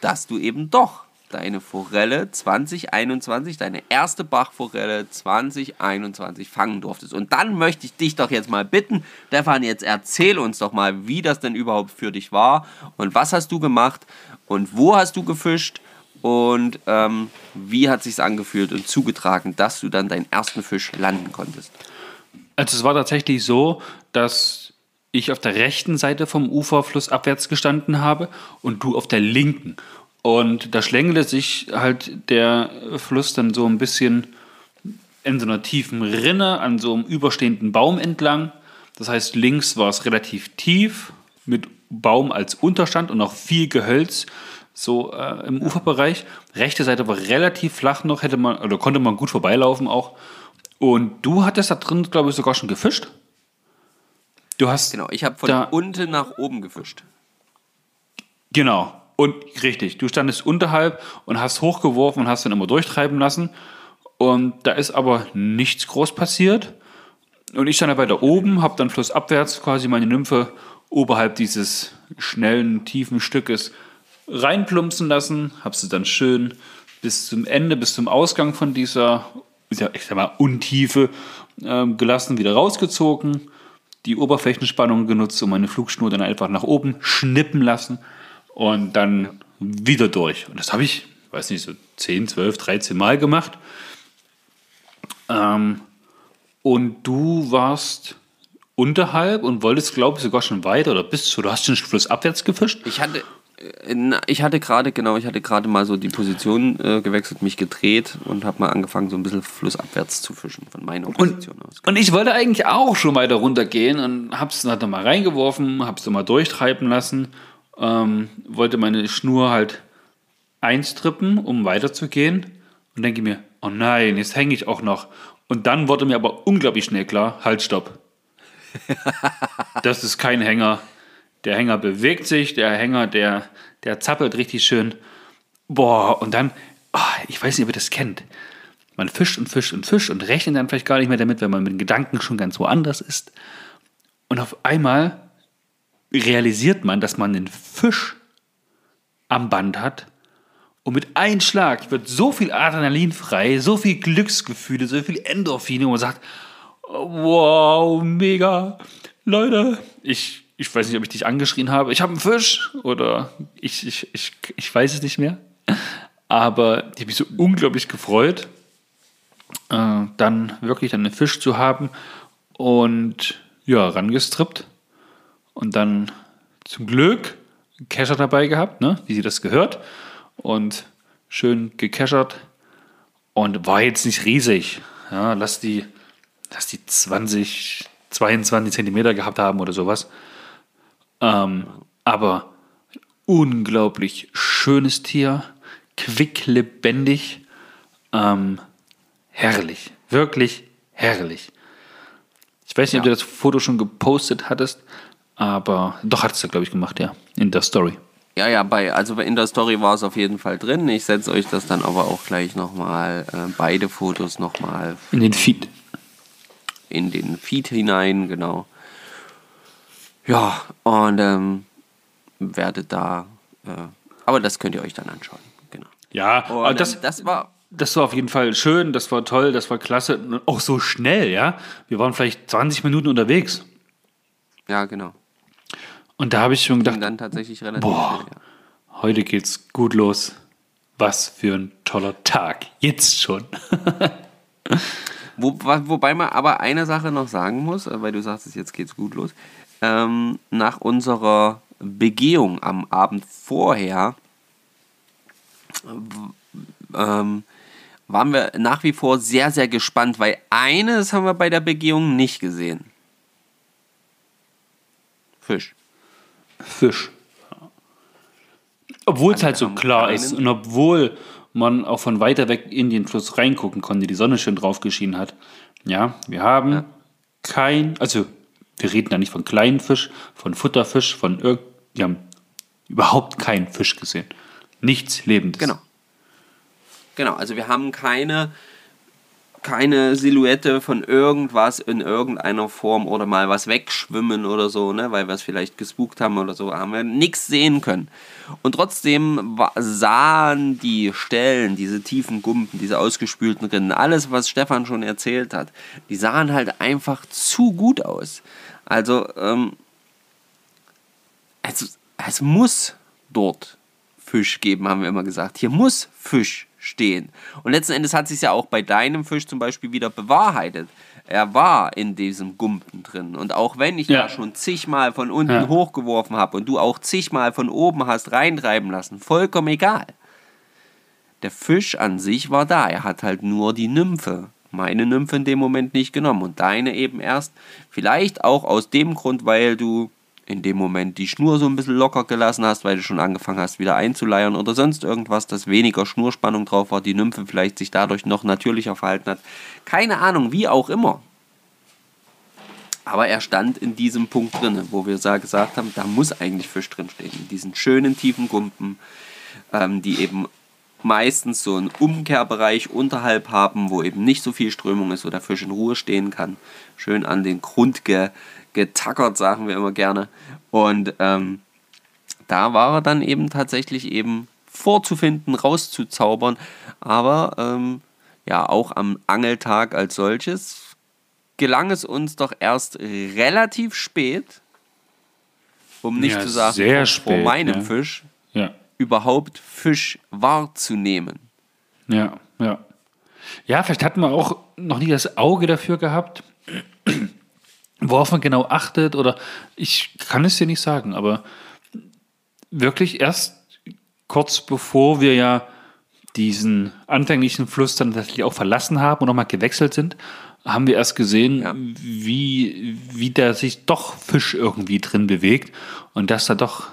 [SPEAKER 1] dass du eben doch deine Forelle 2021, deine erste Bachforelle 2021 fangen durftest. Und dann möchte ich dich doch jetzt mal bitten, Stefan, jetzt erzähl uns doch mal, wie das denn überhaupt für dich war und was hast du gemacht und wo hast du gefischt und ähm, wie hat sich's angefühlt und zugetragen, dass du dann deinen ersten Fisch landen konntest.
[SPEAKER 2] Also es war tatsächlich so, dass ich auf der rechten Seite vom Ufer flussabwärts gestanden habe und du auf der linken. Und da schlängelte sich halt der Fluss dann so ein bisschen in so einer tiefen Rinne an so einem überstehenden Baum entlang. Das heißt, links war es relativ tief mit Baum als Unterstand und auch viel Gehölz so äh, im Uferbereich. Rechte Seite war relativ flach noch, hätte man oder konnte man gut vorbeilaufen auch. Und du hattest da drin, glaube ich, sogar schon gefischt. Du hast
[SPEAKER 1] Genau, ich habe von unten nach oben gefischt.
[SPEAKER 2] Genau. Und richtig, du standest unterhalb und hast hochgeworfen und hast dann immer durchtreiben lassen. Und da ist aber nichts groß passiert. Und ich stand da weiter oben, habe dann flussabwärts quasi meine Nymphe oberhalb dieses schnellen, tiefen Stückes reinplumpsen lassen, habe sie dann schön bis zum Ende, bis zum Ausgang von dieser, ich sag mal, Untiefe ähm, gelassen, wieder rausgezogen, die Oberflächenspannung genutzt, um meine Flugschnur dann einfach nach oben schnippen lassen und dann wieder durch. Und das habe ich, weiß nicht, so 10, 12, 13 Mal gemacht. Ähm, und du warst unterhalb und wolltest, glaube ich, sogar schon weiter oder bist schon, du hast schon flussabwärts gefischt?
[SPEAKER 1] Ich hatte, äh, ich hatte gerade, genau, ich hatte gerade mal so die Position äh, gewechselt, mich gedreht und habe mal angefangen, so ein bisschen flussabwärts zu fischen, von meiner Position aus.
[SPEAKER 2] Und ich wollte eigentlich auch schon weiter runtergehen und hab's dann halt mal reingeworfen, hab's dann mal durchtreiben lassen, ähm, wollte meine Schnur halt einstrippen, um weiterzugehen und denke mir, oh nein, jetzt hänge ich auch noch. Und dann wurde mir aber unglaublich schnell klar, halt, stopp. das ist kein Hänger. Der Hänger bewegt sich, der Hänger, der, der zappelt richtig schön. Boah, und dann, ah, ich weiß nicht, ob ihr das kennt. Man fischt und fischt und fischt und rechnet dann vielleicht gar nicht mehr damit, wenn man mit den Gedanken schon ganz woanders ist. Und auf einmal realisiert man, dass man einen Fisch am Band hat. Und mit einem Schlag wird so viel Adrenalin frei, so viel Glücksgefühle, so viel Endorphine, wo man sagt, wow, mega. Leute, ich, ich weiß nicht, ob ich dich angeschrien habe, ich habe einen Fisch oder ich, ich, ich, ich weiß es nicht mehr. Aber ich habe mich so unglaublich gefreut, äh, dann wirklich dann einen Fisch zu haben und ja, rangestrippt und dann zum Glück einen Kescher dabei gehabt, ne, wie sie das gehört und schön gekeschert und war jetzt nicht riesig. Ja, lass die, lass die 20, 22 Zentimeter gehabt haben oder sowas. Ähm, aber unglaublich schönes Tier, quicklebendig, ähm, herrlich, wirklich herrlich. Ich weiß nicht, ob
[SPEAKER 1] Ja.
[SPEAKER 2] du das Foto schon gepostet hattest, aber doch hattest du, glaube ich, gemacht, ja, in der Story.
[SPEAKER 1] Ja, ja, bei, also in der Story war es auf jeden Fall drin. Ich setze euch das dann aber auch gleich nochmal, äh, beide Fotos nochmal
[SPEAKER 2] In den Feed.
[SPEAKER 1] in den Feed hinein, genau. Ja, und ähm, werdet da, äh, aber das könnt ihr euch dann anschauen, genau.
[SPEAKER 2] Ja,
[SPEAKER 1] Und
[SPEAKER 2] aber
[SPEAKER 1] das,
[SPEAKER 2] das,
[SPEAKER 1] das war,
[SPEAKER 2] das war auf jeden Fall schön, das war toll, das war klasse. Und Auch so schnell, ja. Wir waren vielleicht 20 Minuten unterwegs.
[SPEAKER 1] ja, genau.
[SPEAKER 2] Und da habe ich schon gedacht,
[SPEAKER 1] dann tatsächlich relativ
[SPEAKER 2] Boah.
[SPEAKER 1] schnell, ja.
[SPEAKER 2] heute geht's gut los. Was für ein toller Tag. Jetzt schon.
[SPEAKER 1] Wo, wobei man aber eine Sache noch sagen muss, äh, weil du sagst, jetzt geht's gut los. Ähm, nach unserer Begehung am Abend vorher ähm, waren wir nach wie vor sehr, sehr gespannt, weil eines haben wir bei der Begehung nicht gesehen. Fisch.
[SPEAKER 2] Fisch. Obwohl es halt so klar ist und obwohl man auch von weiter weg in den Fluss reingucken konnte, die Sonne schön drauf geschienen hat. Ja, wir haben ja. kein, also wir reden da nicht von kleinen Fisch, von Futterfisch, von irgend, wir haben überhaupt keinen Fisch gesehen. Nichts Lebendes.
[SPEAKER 1] Genau. Genau, also wir haben keine, keine Silhouette von irgendwas in irgendeiner Form oder mal was wegschwimmen oder so, ne, weil wir es vielleicht gespukt haben oder so, haben wir nichts sehen können. Und trotzdem sahen die Stellen, diese tiefen Gumpen, diese ausgespülten Rinnen, alles, was Stefan schon erzählt hat, die sahen halt einfach zu gut aus. Also, ähm, es, es muss dort Fisch geben, haben wir immer gesagt. Hier muss Fisch stehen. Und letzten Endes hat sich ja auch bei deinem Fisch zum Beispiel wieder bewahrheitet. Er war in diesem Gumpen drin. Und auch wenn ich ja. da schon zigmal von unten ja. hochgeworfen habe und du auch zigmal von oben hast reintreiben lassen, vollkommen egal. Der Fisch an sich war da. Er hat halt nur die Nymphe, meine Nymphe in dem Moment nicht genommen und deine eben erst. Vielleicht auch aus dem Grund, weil du in dem Moment die Schnur so ein bisschen locker gelassen hast, weil du schon angefangen hast, wieder einzuleiern oder sonst irgendwas, dass weniger Schnurspannung drauf war, die Nymphe vielleicht sich dadurch noch natürlicher verhalten hat. Keine Ahnung, wie auch immer. Aber er stand in diesem Punkt drin, wo wir gesagt haben, da muss eigentlich Fisch drin stehen. In diesen schönen tiefen Gumpen, ähm, die eben meistens so einen Umkehrbereich unterhalb haben, wo eben nicht so viel Strömung ist, wo der Fisch in Ruhe stehen kann. Schön an den Grund ge getackert, sagen wir immer gerne. Und ähm, da war er dann eben tatsächlich eben vorzufinden, rauszuzaubern. Aber ähm, ja, auch am Angeltag als solches gelang es uns doch erst relativ spät, um nicht
[SPEAKER 2] ja,
[SPEAKER 1] zu sagen,
[SPEAKER 2] sehr spät,
[SPEAKER 1] vor meinem
[SPEAKER 2] ja.
[SPEAKER 1] Fisch,
[SPEAKER 2] Ja.
[SPEAKER 1] überhaupt Fisch wahrzunehmen.
[SPEAKER 2] Ja, ja. Ja, vielleicht hatten wir auch noch nie das Auge dafür gehabt, worauf man genau achtet oder ich kann es dir nicht sagen, aber wirklich erst kurz bevor wir ja diesen anfänglichen Fluss dann tatsächlich auch verlassen haben und nochmal gewechselt sind, haben wir erst gesehen,
[SPEAKER 1] Ja.
[SPEAKER 2] wie, wie da sich doch Fisch irgendwie drin bewegt und dass da doch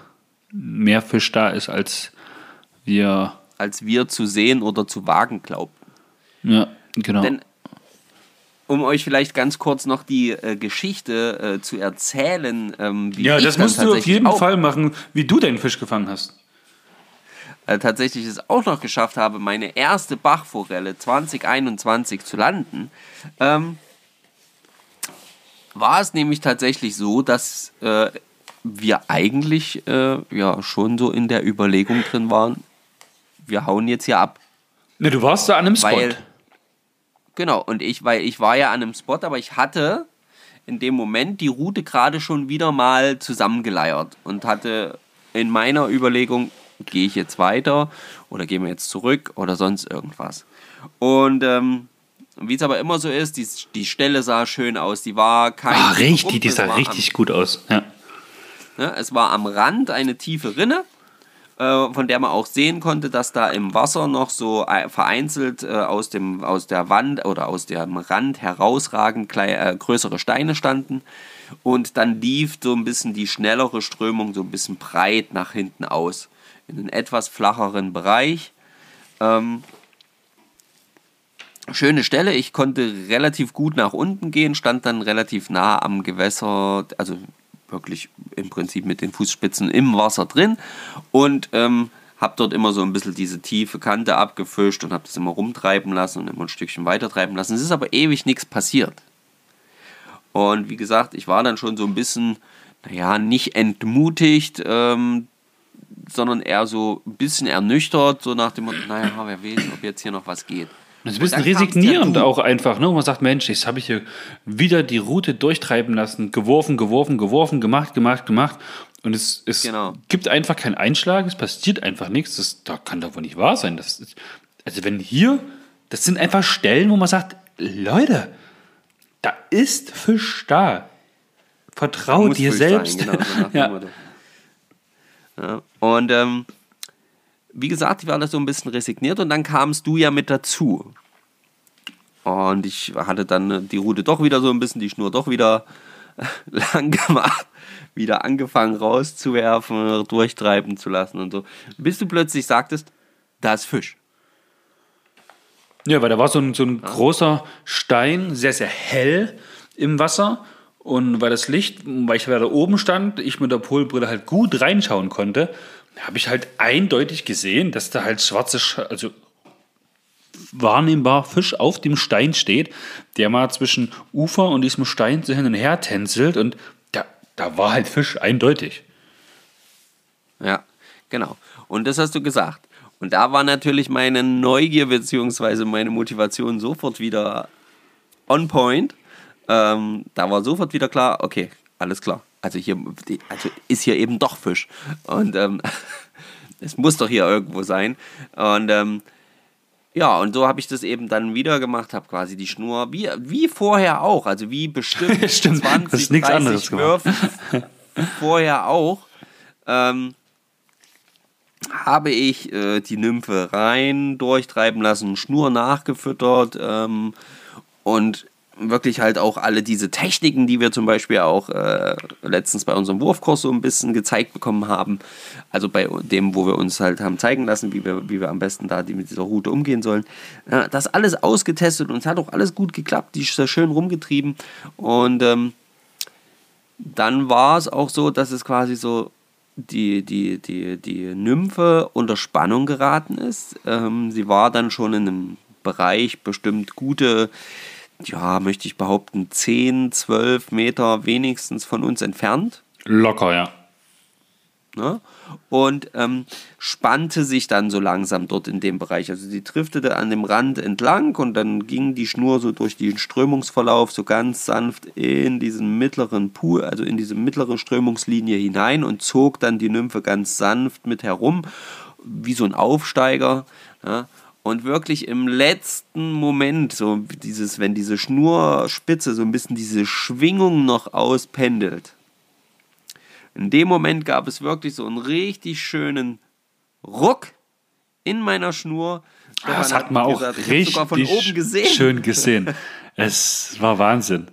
[SPEAKER 2] mehr Fisch da ist, als wir,
[SPEAKER 1] Als wir zu sehen oder zu wagen glaubten.
[SPEAKER 2] ja, genau.
[SPEAKER 1] Denn um euch vielleicht ganz kurz noch die äh, Geschichte äh, zu erzählen, ähm,
[SPEAKER 2] ja, das musst du auf jeden
[SPEAKER 1] auch,
[SPEAKER 2] Fall machen, wie du deinen Fisch gefangen hast.
[SPEAKER 1] äh, tatsächlich es auch noch geschafft habe, meine erste Bachforelle 2021 zu landen, ähm, war es nämlich tatsächlich so, dass äh, wir eigentlich äh, ja schon so in der Überlegung drin waren, wir hauen jetzt hier ab.
[SPEAKER 2] Ne, du warst da an einem Spot.
[SPEAKER 1] Weil, genau, und ich, weil ich war ja an einem Spot, aber ich hatte in dem Moment die Route gerade schon wieder mal zusammengeleiert und hatte in meiner Überlegung, gehe ich jetzt weiter oder gehen wir jetzt zurück oder sonst irgendwas. Und ähm, wie es aber immer so ist, die, die Stelle sah schön aus, die war kein.
[SPEAKER 2] ah,
[SPEAKER 1] tiefer
[SPEAKER 2] richtig, die sah richtig gut aus. Ja.
[SPEAKER 1] Ne, es war am Rand eine tiefe Rinne von der man auch sehen konnte, dass da im Wasser noch so äh, vereinzelt äh, aus, dem, aus der Wand oder aus dem Rand herausragend klei- äh, größere Steine standen. Und dann lief so ein bisschen die schnellere Strömung so ein bisschen breit nach hinten aus. In einen etwas flacheren Bereich. Ähm, schöne Stelle. Ich konnte relativ gut nach unten gehen, stand dann relativ nah am Gewässer, also wirklich im Prinzip mit den Fußspitzen im Wasser drin und ähm, habe dort immer so ein bisschen diese tiefe Kante abgefischt und habe das immer rumtreiben lassen und immer ein Stückchen weiter treiben lassen. Es ist aber ewig nichts passiert. Und wie gesagt, ich war dann schon so ein bisschen, naja, nicht entmutigt, ähm, sondern eher so ein bisschen ernüchtert, so nach dem Motto, naja, wer weiß, ob jetzt hier noch was geht.
[SPEAKER 2] Das ist ein
[SPEAKER 1] Und
[SPEAKER 2] bisschen resignierend
[SPEAKER 1] Du.
[SPEAKER 2] auch einfach, ne? wo man sagt, Mensch, jetzt habe ich hier wieder die Route durchtreiben lassen, geworfen, geworfen, geworfen, gemacht, gemacht, gemacht. Und es, es
[SPEAKER 1] Genau.
[SPEAKER 2] gibt einfach keinen Einschlag, es passiert einfach nichts. Das da kann doch wohl nicht wahr sein. Das ist, also wenn hier, das sind einfach Stellen, wo man sagt, Leute, da ist Fisch da. Vertrau
[SPEAKER 1] Muss
[SPEAKER 2] dir
[SPEAKER 1] Fisch
[SPEAKER 2] selbst.
[SPEAKER 1] Sein, genau, so
[SPEAKER 2] ja.
[SPEAKER 1] Ja, und ähm, wie gesagt, ich war da so ein bisschen resigniert und dann kamst du ja mit dazu. Und ich hatte dann die Route doch wieder so ein bisschen, die Schnur doch wieder lang gemacht, wieder angefangen rauszuwerfen, durchtreiben zu lassen und so. Bis du plötzlich sagtest, da ist Fisch.
[SPEAKER 2] Ja, weil da war so ein, so ein großer Stein, sehr, sehr hell im Wasser. Und weil das Licht, weil ich da oben stand, ich mit der Polbrille halt gut reinschauen konnte, habe ich halt eindeutig gesehen, dass da halt schwarze, Sch also wahrnehmbar Fisch auf dem Stein steht, der mal zwischen Ufer und diesem Stein so hin und her tänzelt und da, da war halt Fisch eindeutig.
[SPEAKER 1] Ja, genau. Und das hast du gesagt. Und da war natürlich meine Neugier bzw. meine Motivation sofort wieder on point. Ähm, da war sofort wieder klar, okay, alles klar. Also hier also ist hier eben doch Fisch. Und ähm, es muss doch hier irgendwo sein. Und ähm, ja, und so habe ich das eben dann wieder gemacht, habe quasi die Schnur, wie, wie vorher auch, also wie bestimmt
[SPEAKER 2] Stimmt,
[SPEAKER 1] 20,
[SPEAKER 2] das ist nichts
[SPEAKER 1] 30
[SPEAKER 2] anderes gemacht.
[SPEAKER 1] Würfen vorher auch, ähm, habe ich äh, die Nymphe rein durchtreiben lassen, Schnur nachgefüttert ähm, und wirklich halt auch alle diese Techniken, die wir zum Beispiel auch äh, letztens bei unserem Wurfkurs so ein bisschen gezeigt bekommen haben. Also bei dem, wo wir uns halt haben zeigen lassen, wie wir, wie wir am besten da mit dieser Route umgehen sollen. Äh, das alles ausgetestet und es hat auch alles gut geklappt. Die ist sehr schön rumgetrieben. Und ähm, dann war es auch so, dass es quasi so die, die, die, die Nymphe unter Spannung geraten ist. Ähm, sie war dann schon in einem Bereich bestimmt gute ja, möchte ich behaupten, 10, 12 Meter wenigstens von uns entfernt.
[SPEAKER 2] Locker, ja.
[SPEAKER 1] Ne? Und ähm, spannte sich dann so langsam dort in dem Bereich. Also sie driftete an dem Rand entlang und dann ging die Schnur so durch den Strömungsverlauf so ganz sanft in diesen mittleren Pool, also in diese mittlere Strömungslinie hinein und zog dann die Nymphe ganz sanft mit herum, wie so ein Aufsteiger. Ja? Und wirklich im letzten Moment, so dieses, wenn diese Schnurspitze so ein bisschen diese Schwingung noch auspendelt. In dem Moment gab es wirklich so einen richtig schönen Ruck in meiner Schnur.
[SPEAKER 2] Ah, das hat man auch gesagt, richtig sogar von oben gesehen. schön gesehen. es war Wahnsinn.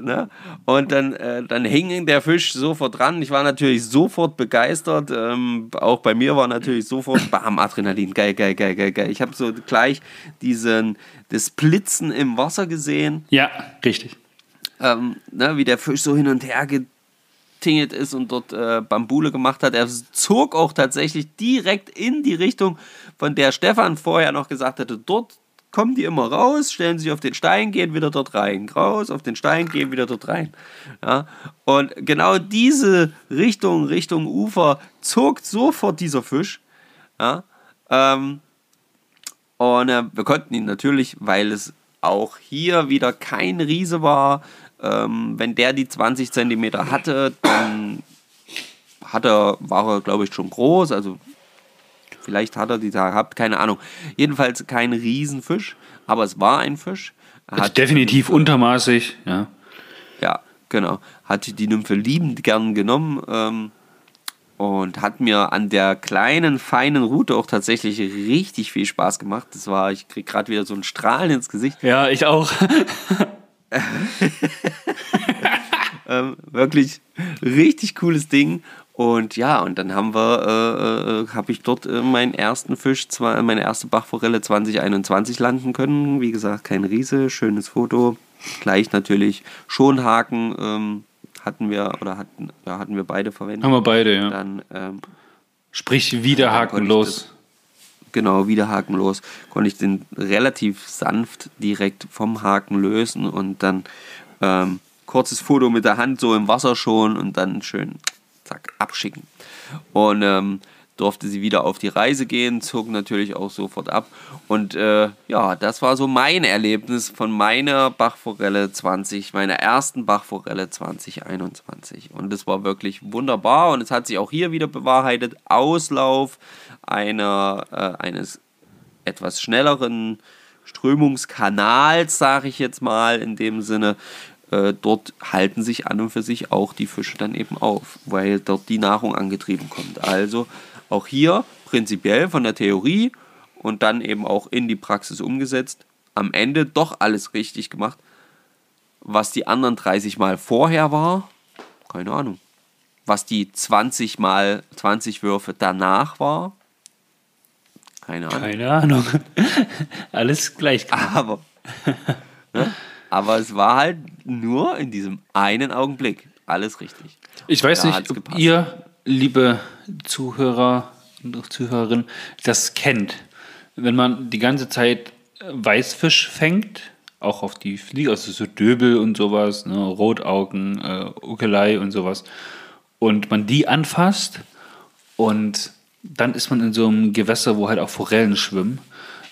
[SPEAKER 1] Ne? Und dann, äh, dann hing der Fisch sofort dran. Ich war natürlich sofort begeistert. Ähm, auch bei mir war natürlich sofort Bam, Adrenalin. Geil, geil, geil, geil, geil. Ich habe so gleich diesen, das Blitzen im Wasser gesehen.
[SPEAKER 2] Ja, richtig.
[SPEAKER 1] Ähm, ne, wie der Fisch so hin und her getingelt ist und dort äh, Bambule gemacht hat. Er zog auch tatsächlich direkt in die Richtung, von der Stefan vorher noch gesagt hatte, dort kommen die immer raus, stellen sich auf den Stein, gehen wieder dort rein. Raus, auf den Stein, gehen wieder dort rein. Ja? Und genau diese Richtung, Richtung Ufer, zog sofort dieser Fisch. Ja? Ähm, und äh, wir konnten ihn natürlich, weil es auch hier wieder kein Riese war, ähm, wenn der die 20 cm hatte, dann hat er, war er, glaube ich, schon groß, also Vielleicht hat er die da gehabt, keine Ahnung. Jedenfalls kein Riesenfisch, aber es war ein Fisch.
[SPEAKER 2] Hat definitiv untermaßig, ja.
[SPEAKER 1] Ja, genau. Hat die Nymphe liebend gern genommen ähm, und hat mir an der kleinen, feinen Route auch tatsächlich richtig viel Spaß gemacht. Das war, ich krieg gerade wieder so ein Strahlen ins Gesicht.
[SPEAKER 2] Ja, ich auch.
[SPEAKER 1] ähm, wirklich richtig cooles Ding. Und ja, und dann haben wir, äh, äh, habe ich dort äh, meinen ersten Fisch, zwar, meine erste Bachforelle 2021 landen können. Wie gesagt, kein Riese, schönes Foto. Gleich natürlich Schonhaken ähm, hatten wir oder hatten, ja, hatten wir beide verwendet.
[SPEAKER 2] Haben wir beide, ja.
[SPEAKER 1] Dann, ähm,
[SPEAKER 2] Sprich, wieder hakenlos.
[SPEAKER 1] Genau, wieder hakenlos. Konnte ich den relativ sanft direkt vom Haken lösen und dann ähm, kurzes Foto mit der Hand so im Wasser schon und dann schön zack, abschicken. Und ähm, durfte sie wieder auf die Reise gehen, zog natürlich auch sofort ab. Und äh, ja, das war so mein Erlebnis von meiner Bachforelle 20, meiner ersten Bachforelle 2021. Und es war wirklich wunderbar und es hat sich auch hier wieder bewahrheitet. Auslauf einer, äh, eines etwas schnelleren Strömungskanals, sage ich jetzt mal in dem Sinne, äh, dort halten sich an und für sich auch die Fische dann eben auf, weil dort die Nahrung angetrieben kommt. Also auch hier prinzipiell von der Theorie und dann eben auch in die Praxis umgesetzt, am Ende doch alles richtig gemacht. Was die anderen 30 Mal vorher war, keine Ahnung. Was die 20 Mal 20 Würfe danach war, keine Ahnung.
[SPEAKER 2] Keine Ahnung. Alles gleich. gemacht.
[SPEAKER 1] Aber, ne? Aber es war halt nur in diesem einen Augenblick alles richtig.
[SPEAKER 2] Ich weiß nicht, ob
[SPEAKER 1] gepasst.
[SPEAKER 2] ihr, liebe Zuhörer und Zuhörerinnen, das kennt. Wenn man die ganze Zeit Weißfisch fängt, auch auf die Fliege, also so Döbel und sowas, ne, Rotaugen, äh, Ukelei und sowas, und man die anfasst und dann ist man in so einem Gewässer, wo halt auch Forellen schwimmen,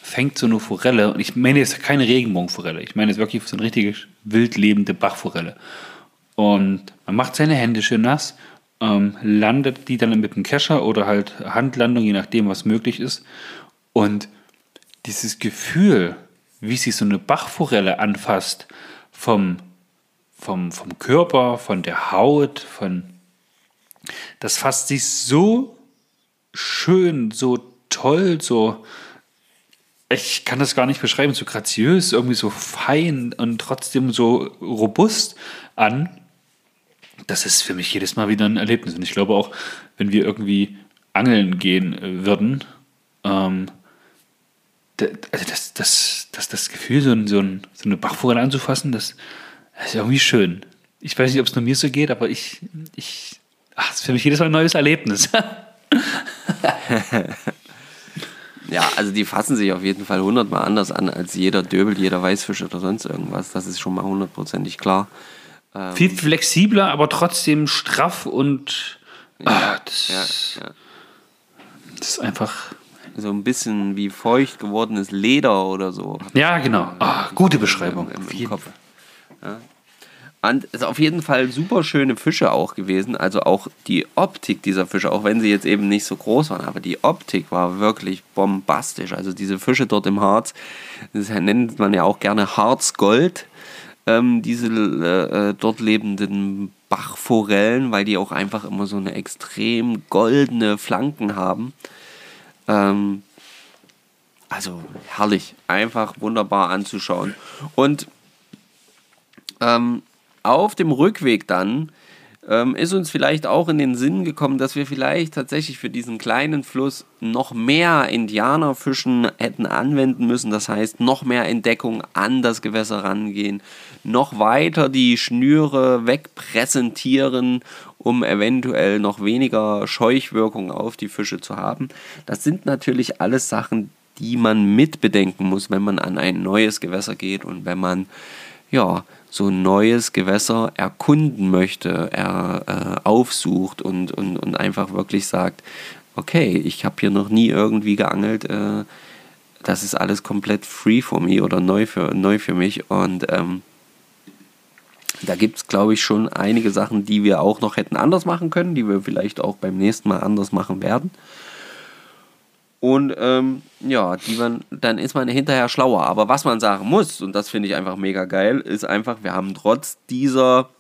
[SPEAKER 2] fängt so eine Forelle, und ich meine jetzt keine Regenbogenforelle, ich meine jetzt wirklich so eine richtige wild lebende Bachforelle. Und man macht seine Hände schön nass, ähm, landet die dann mit dem Kescher oder halt Handlandung, je nachdem, was möglich ist. Und dieses Gefühl, wie sich so eine Bachforelle anfasst, vom, vom, vom Körper, von der Haut, von das fasst sich so schön, so toll, so ich kann das gar nicht beschreiben, so graziös, irgendwie so fein und trotzdem so robust an. Das ist für mich jedes Mal wieder ein Erlebnis. Und ich glaube auch, wenn wir irgendwie angeln gehen äh, würden, ähm, also das, das, das, das Gefühl, so, ein, so, ein, so eine Bachforelle anzufassen, das, das ist irgendwie schön. Ich weiß nicht, ob es nur mir so geht, aber ich, ich, ach, das ist für mich jedes Mal ein neues Erlebnis.
[SPEAKER 1] Ja, also die fassen sich auf jeden Fall hundertmal anders an als jeder Döbel, jeder Weißfisch oder sonst irgendwas. Das ist schon mal hundertprozentig klar.
[SPEAKER 2] Viel flexibler, aber trotzdem straff und ah, das,
[SPEAKER 1] Ja, ja.
[SPEAKER 2] das ist einfach.
[SPEAKER 1] So ein bisschen wie feucht gewordenes Leder oder so.
[SPEAKER 2] Ja, genau. Ah, gute Beschreibung.
[SPEAKER 1] Im, im Kopf. Ja. Und es ist auf jeden Fall super schöne Fische auch gewesen. Also auch die Optik dieser Fische, auch wenn sie jetzt eben nicht so groß waren, aber die Optik war wirklich bombastisch. Also diese Fische dort im Harz, das nennt man ja auch gerne Harzgold, ähm, diese äh, äh, dort lebenden Bachforellen, weil die auch einfach immer so eine extrem goldene Flanken haben. Ähm, also herrlich, einfach wunderbar anzuschauen. Und ähm, auf dem Rückweg dann ähm, ist uns vielleicht auch in den Sinn gekommen, dass wir vielleicht tatsächlich für diesen kleinen Fluss noch mehr Indianerfischen hätten anwenden müssen. Das heißt, noch mehr Entdeckung an das Gewässer rangehen, noch weiter die Schnüre wegpräsentieren, um eventuell noch weniger Scheuchwirkung auf die Fische zu haben. Das sind natürlich alles Sachen, die man mitbedenken muss, wenn man an ein neues Gewässer geht und wenn man ja, so ein neues Gewässer erkunden möchte, er äh, aufsucht und, und, und einfach wirklich sagt, okay, ich habe hier noch nie irgendwie geangelt, äh, das ist alles komplett free for me oder neu für, neu für mich und ähm, da gibt es, glaube ich, schon einige Sachen, die wir auch noch hätten anders machen können, die wir vielleicht auch beim nächsten Mal anders machen werden. Und ähm, ja, die man, dann ist man hinterher schlauer. Aber was man sagen muss, und das finde ich einfach mega geil, ist einfach, wir haben trotz dieser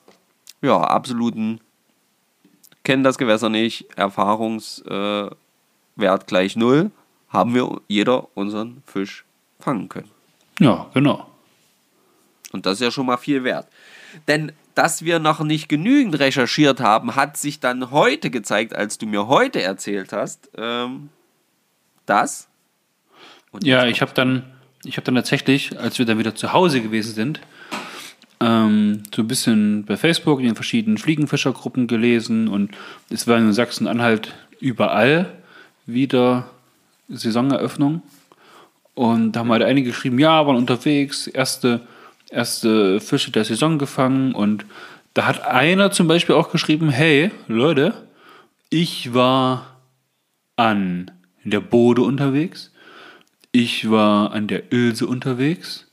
[SPEAKER 1] ja, absoluten, kennen das Gewässer nicht, Erfahrungswert äh, gleich null, haben wir jeder unseren Fisch fangen können.
[SPEAKER 2] Ja, genau.
[SPEAKER 1] Und das ist ja schon mal viel wert. Denn dass wir noch nicht genügend recherchiert haben, hat sich dann heute gezeigt, als du mir heute erzählt hast, ähm, dass. Und
[SPEAKER 2] Ja, ich habe dann, ich habe dann tatsächlich, als wir dann wieder zu Hause gewesen sind, ähm, so ein bisschen bei Facebook in den verschiedenen Fliegenfischergruppen gelesen und es war in Sachsen-Anhalt überall wieder Saisoneröffnung. Und da haben halt einige geschrieben, ja, waren unterwegs, erste, erste Fische der Saison gefangen. Und da hat einer zum Beispiel auch geschrieben, hey, Leute, ich war an der Bode unterwegs, ich war an der Ilse unterwegs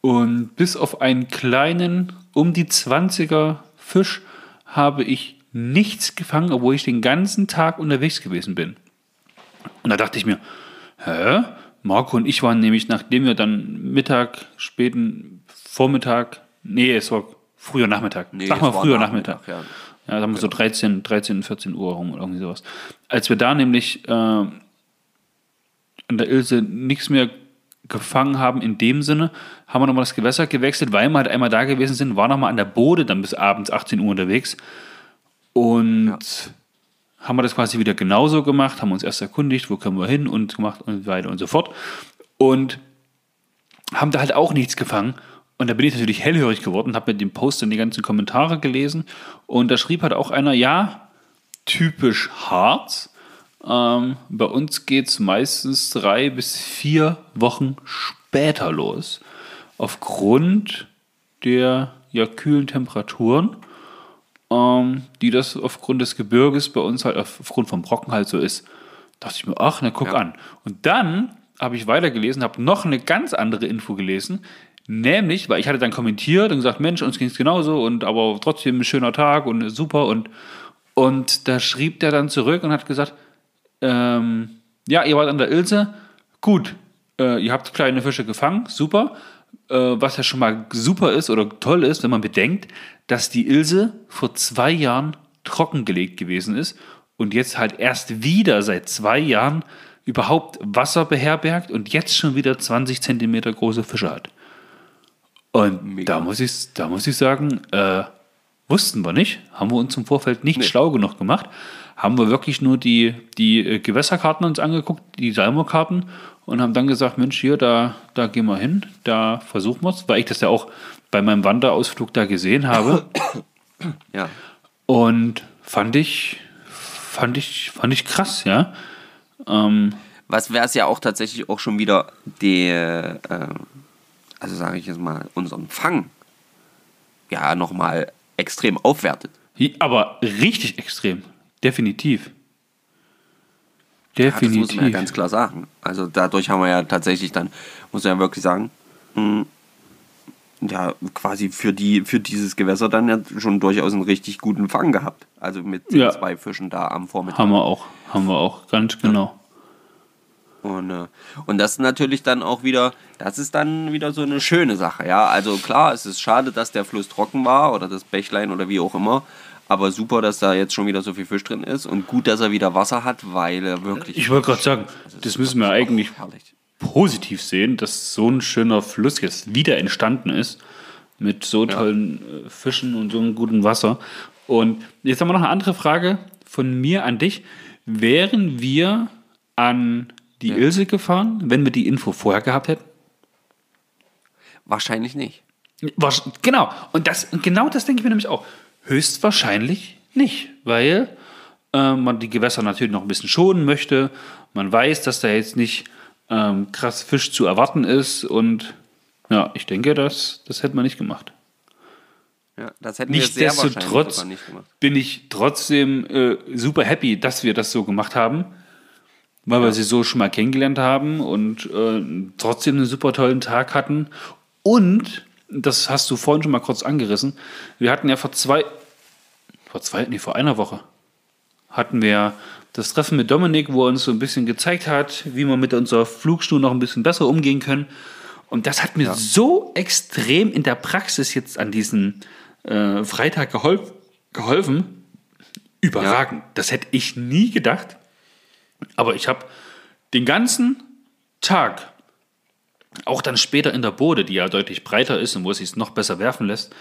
[SPEAKER 2] und bis auf einen kleinen, um die 20er Fisch habe ich nichts gefangen, obwohl ich den ganzen Tag unterwegs gewesen bin. Und da dachte ich mir, hä? Marco und ich waren nämlich, nachdem wir dann Mittag, späten Vormittag, nee, es war früher Nachmittag.
[SPEAKER 1] Nee,
[SPEAKER 2] Sag mal früher Nachmittag.
[SPEAKER 1] ja.
[SPEAKER 2] Ja, sagen wir so 13, 13, 14 Uhr rum oder irgendwie sowas. Als wir da nämlich äh, an der Ilse nichts mehr gefangen haben in dem Sinne, haben wir nochmal das Gewässer gewechselt, weil wir halt einmal da gewesen sind, waren nochmal an der Bode dann bis abends 18 Uhr unterwegs und haben wir das quasi wieder genauso gemacht, haben uns erst erkundigt, wo können wir hin und gemacht und so weiter und so fort und haben da halt auch nichts gefangen. Und da bin ich natürlich hellhörig geworden, habe mit dem Post dann die ganzen Kommentare gelesen. Und da schrieb halt auch einer, ja, typisch Harz. Ähm, bei uns geht es meistens drei bis vier Wochen später los. Aufgrund der ja, kühlen Temperaturen, ähm, die das aufgrund des Gebirges bei uns halt auf- aufgrund vom Brocken halt so ist. Da dachte ich mir, ach, na guck
[SPEAKER 1] Ja.
[SPEAKER 2] an. Und dann habe ich weitergelesen, habe noch eine ganz andere Info gelesen, nämlich, weil ich hatte dann kommentiert und gesagt, Mensch, uns ging es genauso und aber trotzdem ein schöner Tag und super und und da schrieb der dann zurück und hat gesagt, ähm, ja, ihr wart an der Ilse, gut, äh, ihr habt kleine Fische gefangen, super. Äh, was ja schon mal super ist oder toll ist, wenn man bedenkt, dass die Ilse vor zwei Jahren trockengelegt gewesen ist und jetzt halt erst wieder seit zwei Jahren überhaupt Wasser beherbergt und jetzt schon wieder 20 Zentimeter große Fische hat. Und
[SPEAKER 1] Mega.
[SPEAKER 2] da muss ich, da muss ich sagen, äh, wussten wir nicht, haben wir uns im Vorfeld nicht schlau genug gemacht, haben wir wirklich nur die, die äh, Gewässerkarten uns angeguckt, die Salmo-Karten und haben dann gesagt, Mensch, hier, da, da gehen wir hin, da versuchen wir es, weil ich das ja auch bei meinem Wanderausflug da gesehen habe
[SPEAKER 1] Ja.
[SPEAKER 2] und fand ich, fand ich, fand ich krass, ja. Ähm,
[SPEAKER 1] Was wäre es ja auch tatsächlich auch schon wieder der, äh, also sage ich jetzt mal, unseren Fang ja nochmal extrem aufwertet.
[SPEAKER 2] aber richtig extrem, definitiv.
[SPEAKER 1] Ja, das muss
[SPEAKER 2] Definitiv.
[SPEAKER 1] man ja ganz klar sagen. Also dadurch haben wir ja tatsächlich dann, muss man ja wirklich sagen, mh, ja, quasi für, die, für dieses Gewässer dann ja schon durchaus einen richtig guten Fang gehabt. Also mit den
[SPEAKER 2] Ja.
[SPEAKER 1] zwei Fischen da am Vormittag.
[SPEAKER 2] Haben wir auch, haben wir auch, ganz genau.
[SPEAKER 1] Und, äh, und das ist natürlich dann auch wieder, das ist dann wieder so eine schöne Sache, ja. Also klar, es ist schade, dass der Fluss trocken war oder das Bächlein oder wie auch immer. Aber super, dass da jetzt schon wieder so viel Fisch drin ist und gut, dass er wieder Wasser hat, weil er wirklich.
[SPEAKER 2] Ich wollte gerade sagen, das müssen wir eigentlich
[SPEAKER 1] herrlich.
[SPEAKER 2] positiv sehen, dass so ein schöner Fluss jetzt wieder entstanden ist mit so tollen äh, Fischen und so einem guten Wasser. Und jetzt haben wir noch eine andere Frage von mir an dich. Wären wir an die Ilse gefahren, wenn wir die Info vorher gehabt hätten?
[SPEAKER 1] Wahrscheinlich nicht.
[SPEAKER 2] Genau, und das, und genau das denke ich mir nämlich auch. Höchstwahrscheinlich nicht, weil äh, man die Gewässer natürlich noch ein bisschen schonen möchte. Man weiß, dass da jetzt nicht ähm, krass Fisch zu erwarten ist und ja, ich denke, das, das hätte man nicht gemacht.
[SPEAKER 1] Ja, das hätten
[SPEAKER 2] Nichtsdestotrotz
[SPEAKER 1] nicht gemacht.
[SPEAKER 2] bin ich trotzdem äh, super happy, dass wir das so gemacht haben, weil wir sie so schon mal kennengelernt haben und äh, trotzdem einen super tollen Tag hatten. Und, das hast du vorhin schon mal kurz angerissen, wir hatten ja vor zwei, vor zwei, nee, vor einer Woche hatten wir das Treffen mit Dominik, wo er uns so ein bisschen gezeigt hat, wie wir mit unserer Flugstuhl noch ein bisschen besser umgehen können. Und das hat mir so extrem in der Praxis jetzt an diesem äh, Freitag geholf geholfen. Überragend. Das hätte ich nie gedacht. Aber ich habe den ganzen Tag, auch dann später in der Bode, die ja deutlich breiter ist und wo es sich noch besser werfen lässt,